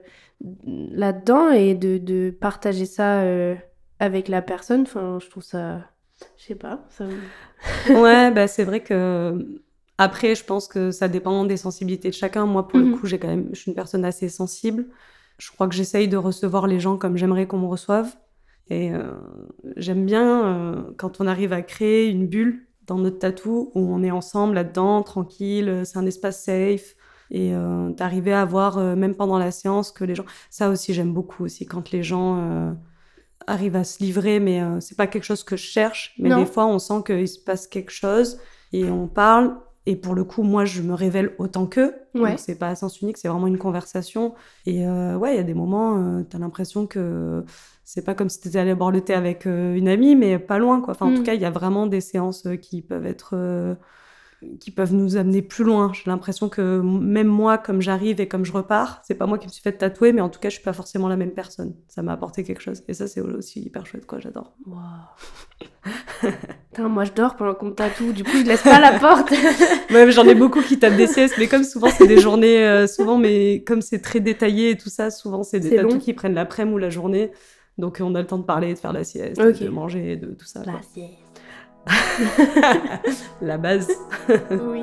là-dedans et de, de partager ça euh, avec la personne, enfin, je trouve ça. Je sais pas. Ça... ouais, bah, c'est vrai que. Après, je pense que ça dépend des sensibilités de chacun. Moi, pour Mhm. le coup, j'ai quand même, je suis une personne assez sensible. Je crois que j'essaye de recevoir les gens comme j'aimerais qu'on me reçoive. Et euh, j'aime bien euh, quand on arrive à créer une bulle dans notre tatou où on est ensemble là-dedans, tranquille, euh, c'est un espace safe. Et euh, d'arriver à voir, euh, même pendant la séance, que les gens. Ça aussi, j'aime beaucoup aussi, quand les gens euh, arrivent à se livrer, mais c'est pas quelque chose que je cherche. Mais Non. des fois, on sent qu'il se passe quelque chose et on parle. Et pour le coup, moi, je me révèle autant qu'eux. Ouais. Donc, c'est pas à sens unique, c'est vraiment une conversation. Et ouais, il y a des moments, euh, t'as l'impression que c'est pas comme si t'étais allé boire le thé avec euh, une amie, mais pas loin, quoi. Enfin, en Mm. tout cas, il y a vraiment des séances euh, qui peuvent être. euh, qui peuvent nous amener plus loin. J'ai l'impression que même moi, comme j'arrive et comme je repars, c'est pas moi qui me suis fait tatouer, mais en tout cas, je suis pas forcément la même personne. Ça m'a apporté quelque chose. Et ça, c'est aussi hyper chouette, quoi. J'adore. Putain, moi je dors pendant qu'on me tatoue, du coup je laisse pas la porte. Ouais, j'en ai beaucoup qui tapent des siestes, mais comme souvent c'est des journées, euh, souvent, mais comme c'est très détaillé et tout ça, souvent c'est des tatous qui prennent l'après-midi ou la journée. Donc on a le temps de parler, de faire la sieste, de manger, de tout ça. quoi. sieste. La base. Oui.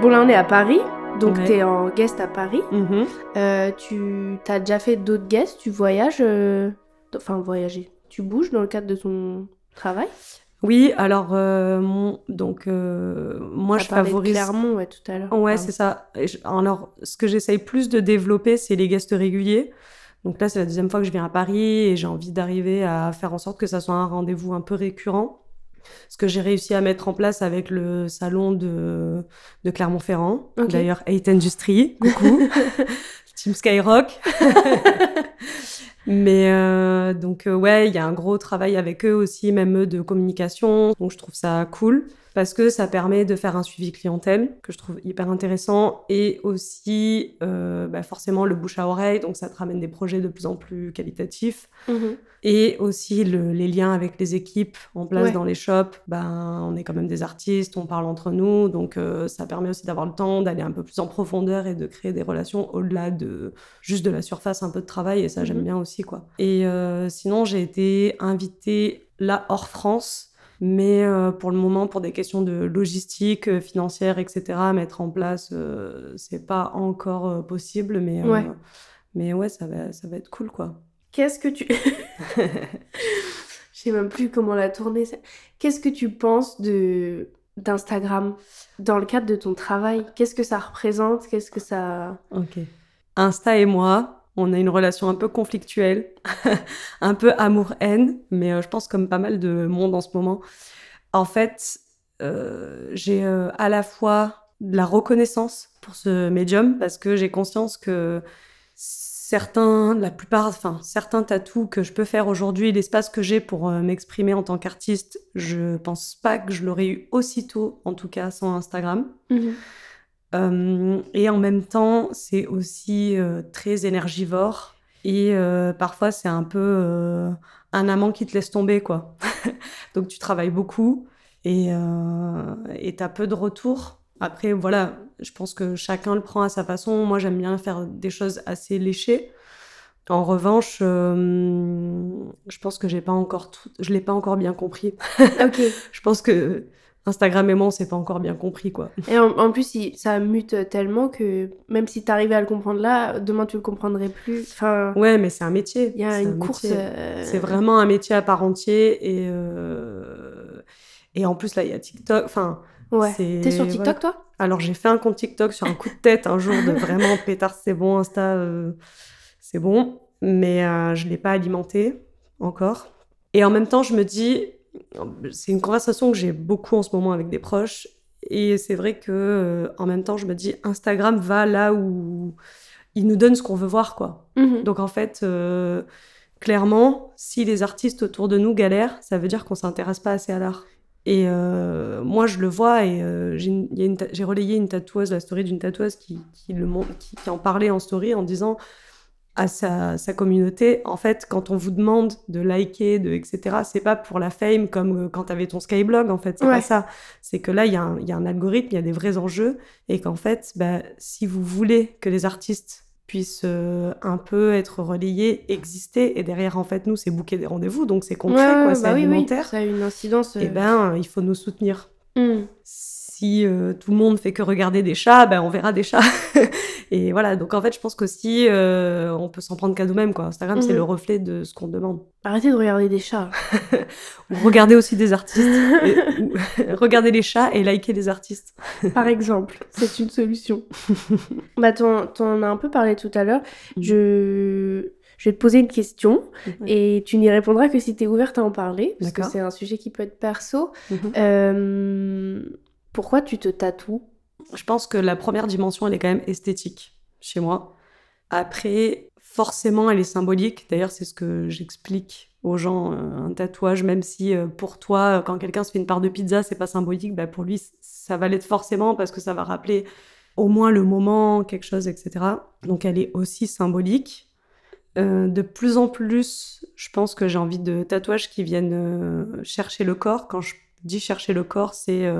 Bon, là, on est à Paris. Donc, Ouais. tu es en guest à Paris. Mhm. Euh, tu as déjà fait d'autres guests? Tu voyages euh, Enfin, voyager. Tu bouges dans le cadre de ton travail? Oui, alors, euh, mon- donc, euh, moi, je favorise. Clermont, ouais, tout à l'heure. Ouais, Pardon. c'est ça. Je- Alors, ce que j'essaye plus de développer, c'est les guests réguliers. Donc là, c'est la deuxième fois que je viens à Paris et j'ai envie d'arriver à faire en sorte que ça soit un rendez-vous un peu récurrent. Ce que j'ai réussi à mettre en place avec le salon de, de Clermont-Ferrand. Ok. D'ailleurs, 8 Industry, coucou. Team Skyrock. Mais euh, donc euh, ouais, il y a un gros travail avec eux aussi, même eux de communication. Donc je trouve ça cool parce que ça permet de faire un suivi clientèle que je trouve hyper intéressant et aussi euh, bah, forcément le bouche à oreille. Donc ça te ramène des projets de plus en plus qualitatifs Mhm. et aussi le- les liens avec les équipes en place Ouais. dans les shops. Ben on est quand même des artistes, on parle entre nous, donc euh, ça permet aussi d'avoir le temps d'aller un peu plus en profondeur et de créer des relations au-delà de juste de la surface un peu de travail et ça j'aime Mhm. bien aussi quoi. Et euh, sinon j'ai été invitée là hors France. Mais euh, pour le moment, pour des questions de logistique, euh, financière, etc., mettre en place, euh, c'est pas encore possible. Mais, Ouais. mais ouais, ça va, ça va être cool, quoi. Qu'est-ce que tu. Je sais même plus comment la tourner. Qu'est-ce que tu penses de d'Instagram dans le cadre de ton travail? Qu'est-ce que ça représente? Qu'est-ce que ça. Ok. Insta et moi, on a une relation un peu conflictuelle, un peu amour-haine, mais euh, je pense comme pas mal de monde en ce moment. En fait, euh, j'ai euh, à la fois de la reconnaissance pour ce médium parce que j'ai conscience que certains, la plupart, enfin certains tatous que je peux faire aujourd'hui, l'espace que j'ai pour m'exprimer en tant qu'artiste, je pense pas que je l'aurais eu aussitôt, en tout cas sans Instagram. Mhm. Euh, et en même temps, c'est aussi euh, très énergivore. Et euh, parfois, c'est un peu un amant qui te laisse tomber, quoi. Donc, tu travailles beaucoup et et t'as peu de retour. Après, voilà, je pense que chacun le prend à sa façon. Moi, j'aime bien faire des choses assez léchées. En revanche, je pense que j'ai pas encore tout, je l'ai pas encore bien compris. Je pense que Instagram et moi, on s'est pas encore bien compris, quoi. Et en, en plus, il- ça mute tellement que même si t'arrivais à le comprendre là, demain tu le comprendrais plus. Enfin, Ouais, mais c'est un métier. il y a une un course. euh, C'est vraiment un métier à part entier et euh, et en plus là il y a TikTok. Enfin, Ouais. T'es sur TikTok, toi? Alors j'ai fait un compte TikTok sur un coup de tête un jour de vraiment pétard, c'est bon, Insta, euh, c'est bon, mais je l'ai pas alimenté encore. Et en même temps, je me dis, c'est une conversation que j'ai beaucoup en ce moment avec des proches. Et c'est vrai que euh, en même temps, je me dis, Instagram va là où il nous donne ce qu'on veut voir, quoi. Mhm. Donc en fait, euh, clairement, si les artistes autour de nous galèrent, ça veut dire qu'on s'intéresse pas assez à l'art. Et euh, moi, je le vois et euh, j'ai relayé une tatoueuse, la story d'une tatoueuse qui, qui, le, mon- qui, qui en parlait en story en disant à sa, sa communauté, en fait, quand on vous demande de liker, de etc., c'est pas pour la fame comme euh, quand t'avais ton Skyblog, en fait, c'est Ouais. pas ça. C'est que là, il y, a un- il y a un algorithme, il y a des vrais enjeux et qu'en fait, bah, si vous voulez que les artistes puissent euh, un peu être relayés, exister, et derrière, en fait, nous, c'est booker des rendez-vous, donc c'est concret, Ouais, quoi, c'est bah oui, oui, alimentaire. Ça a une incidence. Et euh, ben, il faut nous soutenir. hmm. Si euh, tout le monde fait que regarder des chats, ben on verra des chats. et voilà, donc en fait, je pense qu'aussi, euh, on peut s'en prendre qu'à nous-mêmes, quoi. Instagram, c'est Mhm. le reflet de ce qu'on demande. Arrêtez de regarder des chats. Ou Regardez aussi des artistes. et- ou- regardez les chats et likez les artistes. Par exemple, c'est une solution. bah, t'en, t'en as un peu parlé tout à l'heure. Mhm. Je... je vais te poser une question et tu n'y répondras que si tu es ouverte à en parler, parce que c'est un sujet qui peut être perso. Mhm. Euh, Pourquoi tu te tatoues? Je pense que la première dimension, elle est quand même esthétique chez moi. Après, forcément, elle est symbolique. D'ailleurs, c'est ce que j'explique aux gens. euh, un tatouage, même si euh, pour toi, quand quelqu'un se fait une part de pizza, c'est pas symbolique, bah, pour lui, ça va l'être forcément parce que ça va rappeler au moins le moment, quelque chose, etc. Donc, elle est aussi symbolique. Euh, de plus en plus, je pense que j'ai envie de tatouages qui viennent chercher le corps. Quand je dis chercher le corps, c'est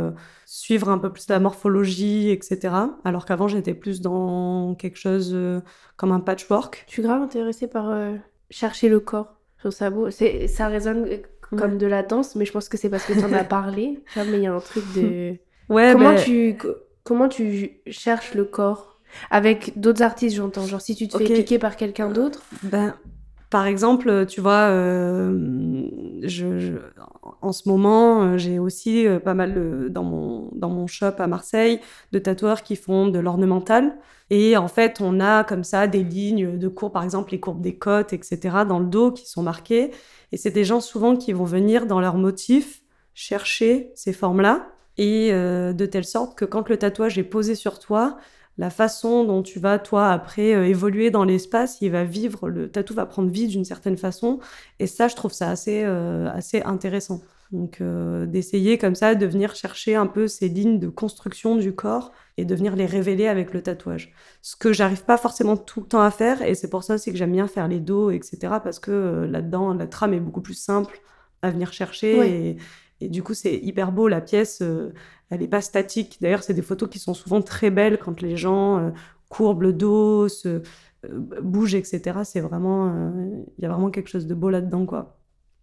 suivre un peu plus la morphologie, etc. Alors qu'avant, j'étais plus dans quelque chose euh, comme un patchwork. Je suis grave intéressée par euh, chercher le corps. Je trouve ça beau. C'est, ça résonne euh, comme Ouais. de la danse, mais je pense que c'est parce que tu en as parlé. Mais il y a un truc de. Ouais, comment, ben, tu, co- comment tu cherches le corps? Avec d'autres artistes, j'entends. Genre, si tu te fais piquer par quelqu'un d'autre. Ben, par exemple, tu vois, euh, je, je- en ce moment, euh, j'ai aussi euh, pas mal dans, mon, dans mon shop à Marseille de tatoueurs qui font de l'ornemental. Et en fait, on a comme ça des lignes de cours, par exemple les courbes des côtes, etc., dans le dos qui sont marquées. Et c'est des gens souvent qui vont venir dans leur motif chercher ces formes-là. Et euh, de telle sorte que quand le tatouage est posé sur toi, la façon dont tu vas, toi, après, euh, évoluer dans l'espace, il va vivre, le tatou va prendre vie d'une certaine façon. Et ça, je trouve ça assez, euh, assez intéressant. Donc, euh, d'essayer comme ça de venir chercher un peu ces lignes de construction du corps et de venir les révéler avec le tatouage. Ce que j'arrive pas forcément tout le temps à faire, et c'est pour ça aussi que j'aime bien faire les dos, etc., parce que là-dedans, la trame est beaucoup plus simple à venir chercher. Ouais. Et, du coup, c'est hyper beau, la pièce. euh, elle n'est pas statique. D'ailleurs, c'est des photos qui sont souvent très belles quand les gens euh, courbent le dos, se, euh, bougent, etc. C'est vraiment, il y a vraiment quelque chose de beau là-dedans, quoi.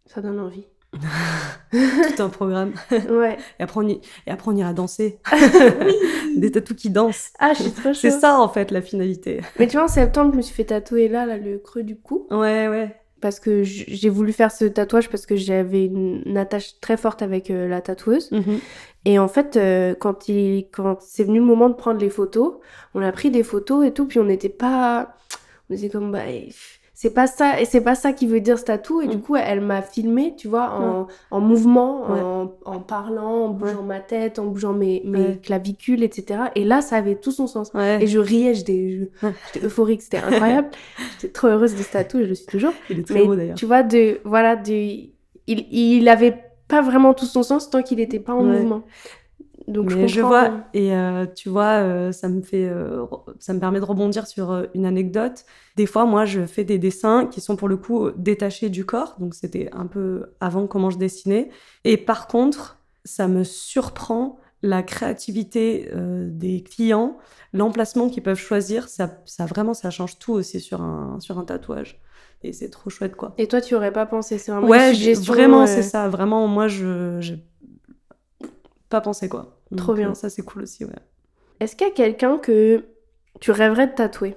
Ça donne envie. Tout un programme. Ouais. Et après, on, y- et après, on ira danser. des tatous qui dansent. Ah, je suis trop C'est ça, en fait, la finalité. Mais tu vois, en septembre, je me suis fait tatouer là, là, le creux du cou. Ouais, ouais. Parce que j'ai voulu faire ce tatouage parce que j'avais une, une attache très forte avec euh, la tatoueuse. Mhm. Et en fait, euh, quand, il, quand c'est venu le moment de prendre les photos, on a pris des photos et tout, puis on n'était pas. On était comme, bah, c'est pas ça, et c'est pas ça qui veut dire ce tatou. Et du Mm. coup, elle m'a filmé, tu vois, en, en mouvement, Ouais. en, en parlant, en bougeant ma tête, en bougeant mes, mes clavicules, etc. Et là, ça avait tout son sens. Et je riais, j'étais euphorique, c'était incroyable. j'étais trop heureuse de ce tatou, je le suis toujours. Il est très Mais beau, d'ailleurs. tu vois, de, voilà, de, il, il avait pas vraiment tout son sens tant qu'il n'était pas en mouvement. Donc Mais je, vois, et euh, tu vois, euh, ça me fait, euh, ça me permet de rebondir sur une anecdote. Des fois, moi, je fais des dessins qui sont pour le coup détachés du corps, donc c'était un peu avant comment je dessinais. Et par contre, ça me surprend la créativité des clients, l'emplacement qu'ils peuvent choisir. Ça, ça vraiment, ça change tout aussi sur un, sur un tatouage. Et c'est trop chouette, quoi. Et toi, tu aurais pas pensé, c'est vraiment Ouais, une suggestion. vraiment, euh, c'est ça. Vraiment, moi, je j'ai pas pensé quoi. Trop bien. euh, ça, c'est cool aussi, ouais. Est-ce qu'il y a quelqu'un que tu rêverais de tatouer?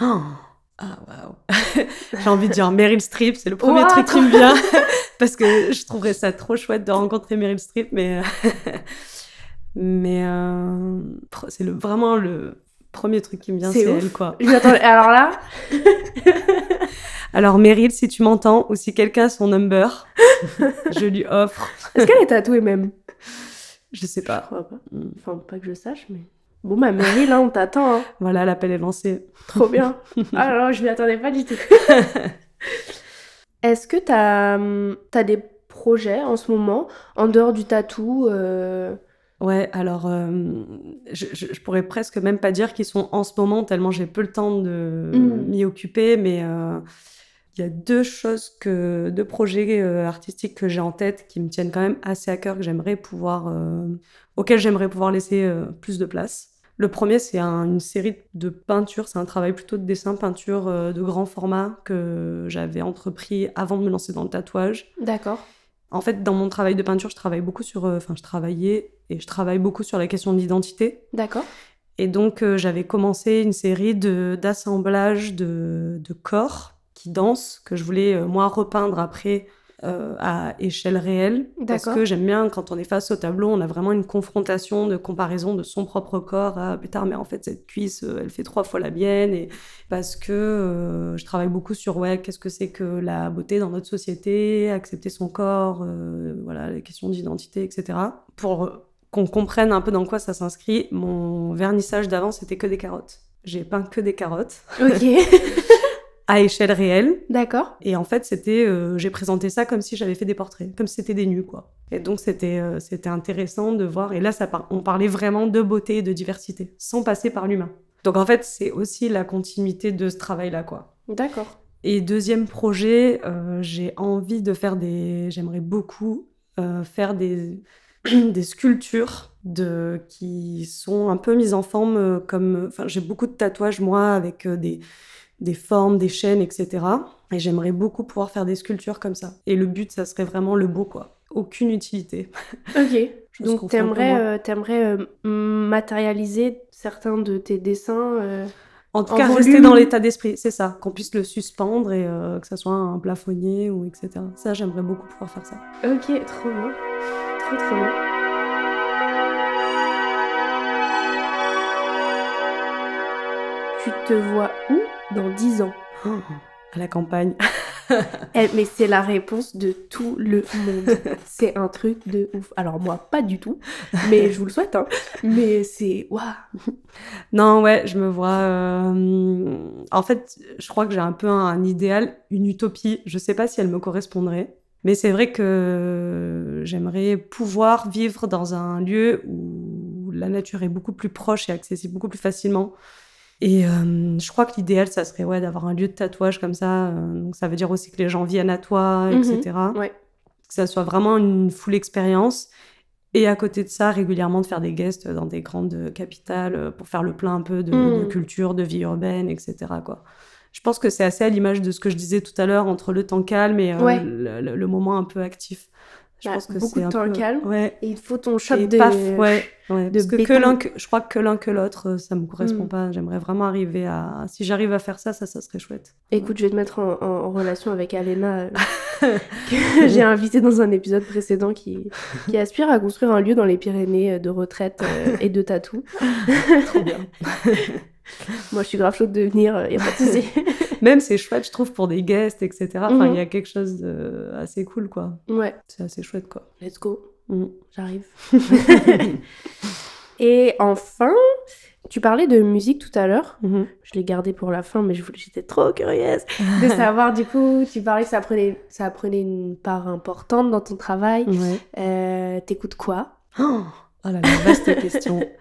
Oh ah, waouh. J'ai envie de dire Meryl Streep, c'est le premier Ouah, truc qui me vient. parce que je trouverais ça trop chouette de rencontrer Meryl Streep, mais. mais euh, c'est le, vraiment le premier truc qui me vient, C'est elle, quoi. Alors là, Alors, Meryl, si tu m'entends, ou si quelqu'un a son number, je lui offre. est-ce qu'elle est tatouée même? Je sais Je pas. crois pas. Mm. Enfin, pas que je sache, mais. Bon, bah, Meryl, là, on t'attend. hein. Voilà, l'appel est lancé. Trop bien. Ah non, je m'y attendais pas du tout. Est-ce que t'as as des projets en ce moment, en dehors du tatou euh, Ouais, alors euh, je, je- je pourrais presque même pas dire qu'ils sont en ce moment, tellement j'ai peu le temps de Mm. m'y occuper, mais euh, il y a deux choses, que, deux projets euh, artistiques que j'ai en tête qui me tiennent quand même assez à cœur, que j'aimerais pouvoir, euh, auxquels j'aimerais pouvoir laisser euh, plus de place. Le premier, c'est un- une série de peintures, c'est un travail plutôt de dessin, peinture euh, de grand format que j'avais entrepris avant de me lancer dans le tatouage. D'accord. En fait, dans mon travail de peinture, je travaille beaucoup sur, enfin, je travaillais et je travaille beaucoup sur la question d'identité. D'accord. Et donc, j'avais commencé une série de d'assemblage de, de corps qui dansent que je voulais euh, moi repeindre après euh, à échelle réelle. Parce que j'aime bien quand on est face au tableau, on a vraiment une confrontation de comparaison de son propre corps à putain, mais en fait, cette cuisse, euh, elle fait trois fois la mienne. Et parce que euh, je travaille beaucoup sur ouais, qu'est-ce que c'est que la beauté dans notre société, accepter son corps, voilà, les questions d'identité, etc. Pour qu'on comprenne un peu dans quoi ça s'inscrit, mon vernissage d'avant, c'était que des carottes. J'ai peint que des carottes Ok. à échelle réelle. D'accord. Et en fait, c'était, euh, j'ai présenté ça comme si j'avais fait des portraits, comme si c'était des nus, quoi. Et donc, c'était, euh, c'était intéressant de voir. Et là, ça par- on parlait vraiment de beauté et de diversité, sans passer par l'humain. Donc, en fait, c'est aussi la continuité de ce travail-là, quoi. D'accord. Et deuxième projet, euh, j'ai envie de faire des. J'aimerais beaucoup faire des, des sculptures de, qui sont un peu mises en forme comme. Enfin, j'ai beaucoup de tatouages, moi, avec des, des formes, des chaînes, etc. Et j'aimerais beaucoup pouvoir faire des sculptures comme ça. Et le but, ça serait vraiment le beau, quoi. Aucune utilité. Ok. Donc t'aimerais euh, t'aimerais, euh, matérialiser certains de tes dessins. euh, En tout en cas, volume? rester dans l'état d'esprit, c'est ça. Qu'on puisse le suspendre et que ça soit un plafonnier ou etc. Ça, j'aimerais beaucoup pouvoir faire ça. Ok, trop bien. Trop trop bien. Tu te vois où dans 10 ans? À la campagne. Eh, Mais c'est la réponse de tout le monde. c'est un truc de ouf. Alors moi, pas du tout, mais je vous le souhaite. Hein. Mais c'est... Waouh Non, ouais, je me vois. euh, En fait, je crois que j'ai un peu un, idéal, une utopie. Je sais pas si elle me correspondrait. Mais c'est vrai que j'aimerais pouvoir vivre dans un lieu où la nature est beaucoup plus proche et accessible beaucoup plus facilement. Et euh, je crois que l'idéal, ça serait ouais, d'avoir un lieu de tatouage comme ça. euh, donc ça veut dire aussi que les gens viennent à toi, Mhm. etc. Ouais. Que ça soit vraiment une full expérience. Et à côté de ça, régulièrement de faire des guests dans des grandes capitales euh, pour faire le plein un peu de, de culture, de vie urbaine, etc. Quoi. Je pense que c'est assez à l'image de ce que je disais tout à l'heure entre le temps calme et euh, Ouais. le, le- le moment un peu actif. Je Bah, pense que beaucoup de temps peu- calme. Ouais. Et il faut ton Et de... paf, ouais, ouais. de Parce que, que béton. l'un que je crois que l'un que l'autre, euh, ça me correspond Mm. pas. J'aimerais vraiment arriver à. Si j'arrive à faire ça, ça, ça serait chouette. Écoute, je vais te mettre en, en- en relation avec Alena, euh, que j'ai invitée dans un épisode précédent qui, qui aspire à construire un lieu dans les Pyrénées euh, de retraite euh, et de tatou. Trop bien. Moi, je suis grave chaude de venir, il y a pas de souci. Même c'est chouette, je trouve, pour des guests, etc. Enfin, il Mhm. y a quelque chose de assez cool, quoi. ouais, C'est assez chouette, quoi. let's go, Mm. j'arrive. et enfin, tu parlais de musique tout à l'heure. Mhm. Je l'ai gardé pour la fin, mais j'étais trop curieuse de savoir, du coup, tu parlais que ça prenait, ça prenait une part importante dans ton travail. Ouais. Euh, T'écoutes quoi? Oh, oh là là, vaste question.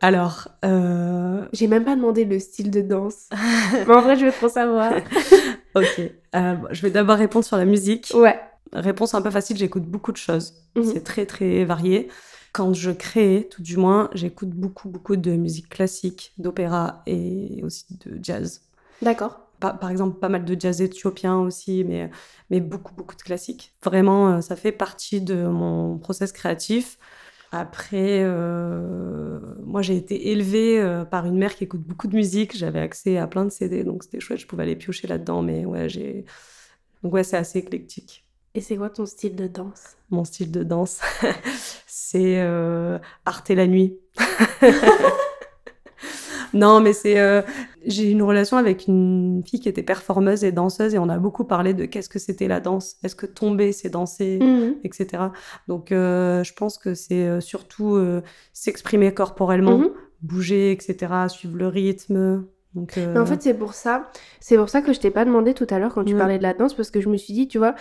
Alors, euh, J'ai même pas demandé le style de danse. Mais en vrai, je veux trop savoir. ok. Euh, je vais d'abord répondre sur la musique. Ouais. Réponse un peu facile, j'écoute beaucoup de choses. Mhm. C'est très très varié. Quand je crée, tout du moins, j'écoute beaucoup beaucoup de musique classique, d'opéra et aussi de jazz. D'accord. Par, par exemple, pas mal de jazz éthiopien aussi, mais, mais beaucoup beaucoup de classiques. Vraiment, euh, ça fait partie de mon process créatif. Après, euh, moi j'ai été élevée euh, par une mère qui écoute beaucoup de musique. J'avais accès à plein de CD, donc c'était chouette. Je pouvais aller piocher là-dedans, mais ouais, j'ai. Donc ouais, c'est assez éclectique. Et c'est quoi ton style de danse? Mon style de danse, c'est euh, Arte la nuit. non, mais c'est. euh, J'ai une relation avec une fille qui était performeuse et danseuse et on a beaucoup parlé de qu'est-ce que c'était la danse. Est-ce que tomber, c'est danser Mhm. etc. Donc, euh, je pense que c'est euh, surtout euh, s'exprimer corporellement, Mhm. bouger, etc., suivre le rythme. Donc, euh, Mais en fait, c'est pour ça, c'est pour ça que je t'ai pas demandé tout à l'heure quand tu Ouais. parlais de la danse, parce que je me suis dit, tu vois,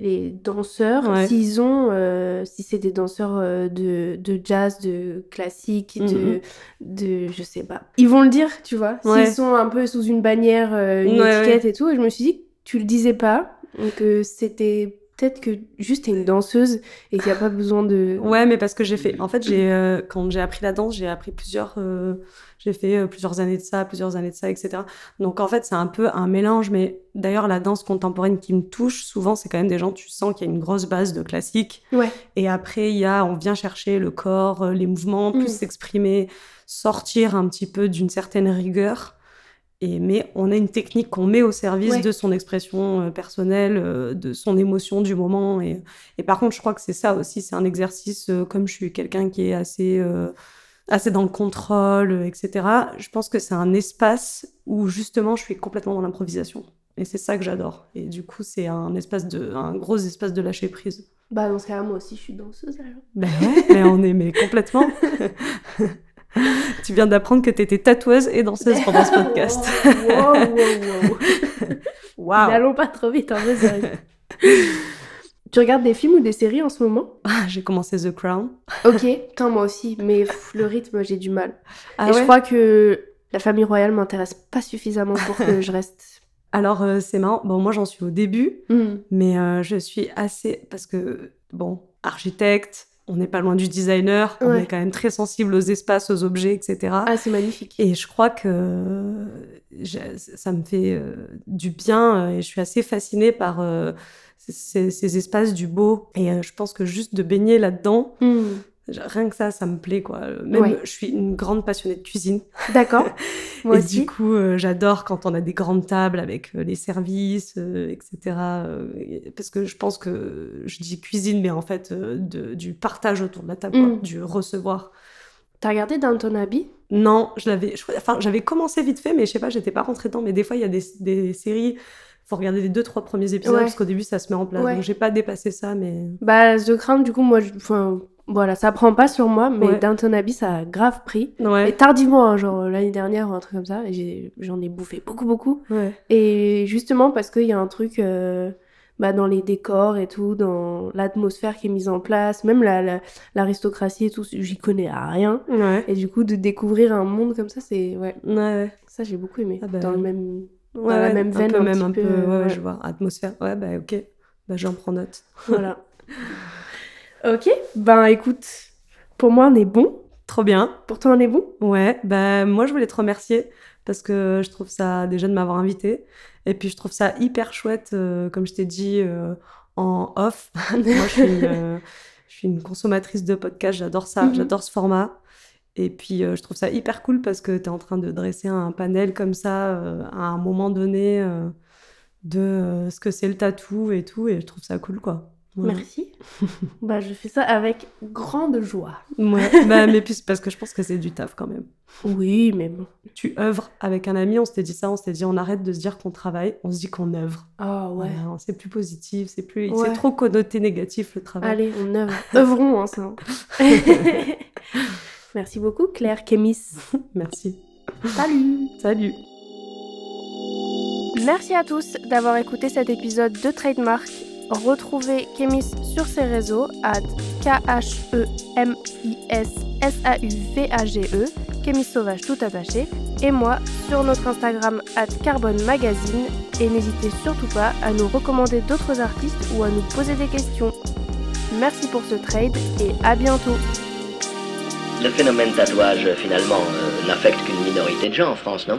les danseurs, Ouais. s'ils ont, euh, si c'est des danseurs euh, de, de jazz, de classique, de, Mhm. de, je sais pas, ils vont le dire, tu vois, Ouais. s'ils sont un peu sous une bannière, euh, une étiquette et tout, et je me suis dit, tu le disais pas, donc euh, c'était peut-être que juste t'es une danseuse et qu'il n'y a pas besoin de... Ouais, mais parce que j'ai fait. En fait, j'ai euh, quand j'ai appris la danse, j'ai appris plusieurs. euh, j'ai fait euh, plusieurs années de ça, plusieurs années de ça, etc. Donc en fait, c'est un peu un mélange. Mais d'ailleurs, la danse contemporaine qui me touche souvent, c'est quand même des gens. Tu sens qu'il y a une grosse base de classique. Ouais. Et après, il y a, on vient chercher le corps, les mouvements, plus Mm. s'exprimer, sortir un petit peu d'une certaine rigueur. Et, mais on a une technique qu'on met au service Ouais. de son expression euh, personnelle, euh, de son émotion du moment. Et, et par contre, je crois que c'est ça aussi, c'est un exercice, euh, comme je suis quelqu'un qui est assez, assez dans le contrôle, etc. Je pense que c'est un espace où justement je suis complètement dans l'improvisation. Et c'est ça que j'adore. Et du coup, c'est un espace de, un gros espace de lâcher prise. Bah dans ce cas moi aussi je suis danseuse alors. Ben ouais, mais on est mais complètement. tu viens d'apprendre que tu étais tatoueuse et danseuse pendant ce podcast. wow, wow, wow. Waouh. N'allons pas trop vite en vrai. sérieux. tu regardes des films ou des séries en ce moment? Ah, J'ai commencé The Crown. Ok, tant moi aussi, mais pff, le rythme j'ai du mal. Ah et je crois que la famille royale m'intéresse pas suffisamment pour que je reste. Alors euh, c'est marrant. Bon, moi j'en suis au début, Hmm. mais euh, je suis assez parce que bon, architecte, on n'est pas loin du designer, on est quand même très sensible aux espaces, aux objets, etc. Ah, c'est magnifique. Et je crois que j'ai- ça me fait euh, du bien euh, et je suis assez fascinée par euh, ces, ces espaces du beau. Et euh, je pense que juste de baigner là-dedans, Hmm. Rien que ça, ça me plaît quoi. Même Ouais. je suis une grande passionnée de cuisine. D'accord. Moi et aussi. du coup, euh, j'adore quand on a des grandes tables avec euh, les services, euh, etc. et- parce que je pense que je dis cuisine, mais en fait, de- du partage autour de la table, quoi, Mm. du recevoir. T'as regardé Downton Abbey? Non, je l'avais, enfin, j'avais commencé vite fait, mais je sais pas, j'étais pas rentrée dedans. Mais des fois, il y a des, des séries, faut regarder les deux, trois premiers épisodes, Ouais. parce qu'au début, ça se met en place. Ouais. Donc, j'ai pas dépassé ça, mais. Bah, The Crown, du coup, moi, je- enfin, voilà, ça prend pas sur moi, mais Ouais. Downton Abbey, ça a grave pris. Et tardivement, hein, genre l'année dernière ou un truc comme ça, j'en ai bouffé beaucoup, beaucoup. Ouais. Et justement parce qu'il y a un truc euh, bah, dans les décors et tout, dans l'atmosphère qui est mise en place, même la- la- l'aristocratie et tout, j'y connais à rien. Et du coup, de découvrir un monde comme ça, c'est. Ouais, ça j'ai beaucoup aimé. Ah bah, Dans le même. Ouais, la même veine, un peu, un même petit un peu, je vois. Atmosphère. Ouais, bah, ok. Bah, j'en prends note. Voilà. ok, ben écoute, pour moi on est bon. Trop bien. Pour toi on est bon? Ouais, bah moi je voulais te remercier parce que je trouve ça déjà de m'avoir invité et puis je trouve ça hyper chouette euh, comme je t'ai dit euh, en off. moi je suis, une, euh, je suis une consommatrice de podcasts, j'adore ça, Mhm. j'adore ce format. Et puis euh, je trouve ça hyper cool parce que tu es en train de dresser un panel comme ça euh, à un moment donné euh, de ce que c'est le tatou et tout et je trouve ça cool quoi. Voilà. Merci. bah je fais ça avec grande joie. Ouais, bah, mais puis parce que je pense que c'est du taf quand même. Oui, mais bon. tu œuvres avec un ami, on s'était dit ça, on s'était dit on arrête de se dire qu'on travaille, on se dit qu'on œuvre. Ah ouais. Voilà, c'est plus positif, c'est plus, Ouais. c'est trop connoté négatif le travail. Allez, on œuvre. œuvrons ensemble. Merci beaucoup, Claire Kémis. Merci. Salut Salut. Merci à tous d'avoir écouté cet épisode de Trademark. Retrouvez Kémis sur ses réseaux à K-H-E-M-I-S-S-A-U-V-A-G-E, Kémis Sauvage tout attaché, et moi sur notre Instagram at Magazine. Et n'hésitez surtout pas à nous recommander d'autres artistes ou à nous poser des questions. Merci pour ce trade et à bientôt Le phénomène tatouage, finalement, euh, n'affecte qu'une minorité de gens en France, non?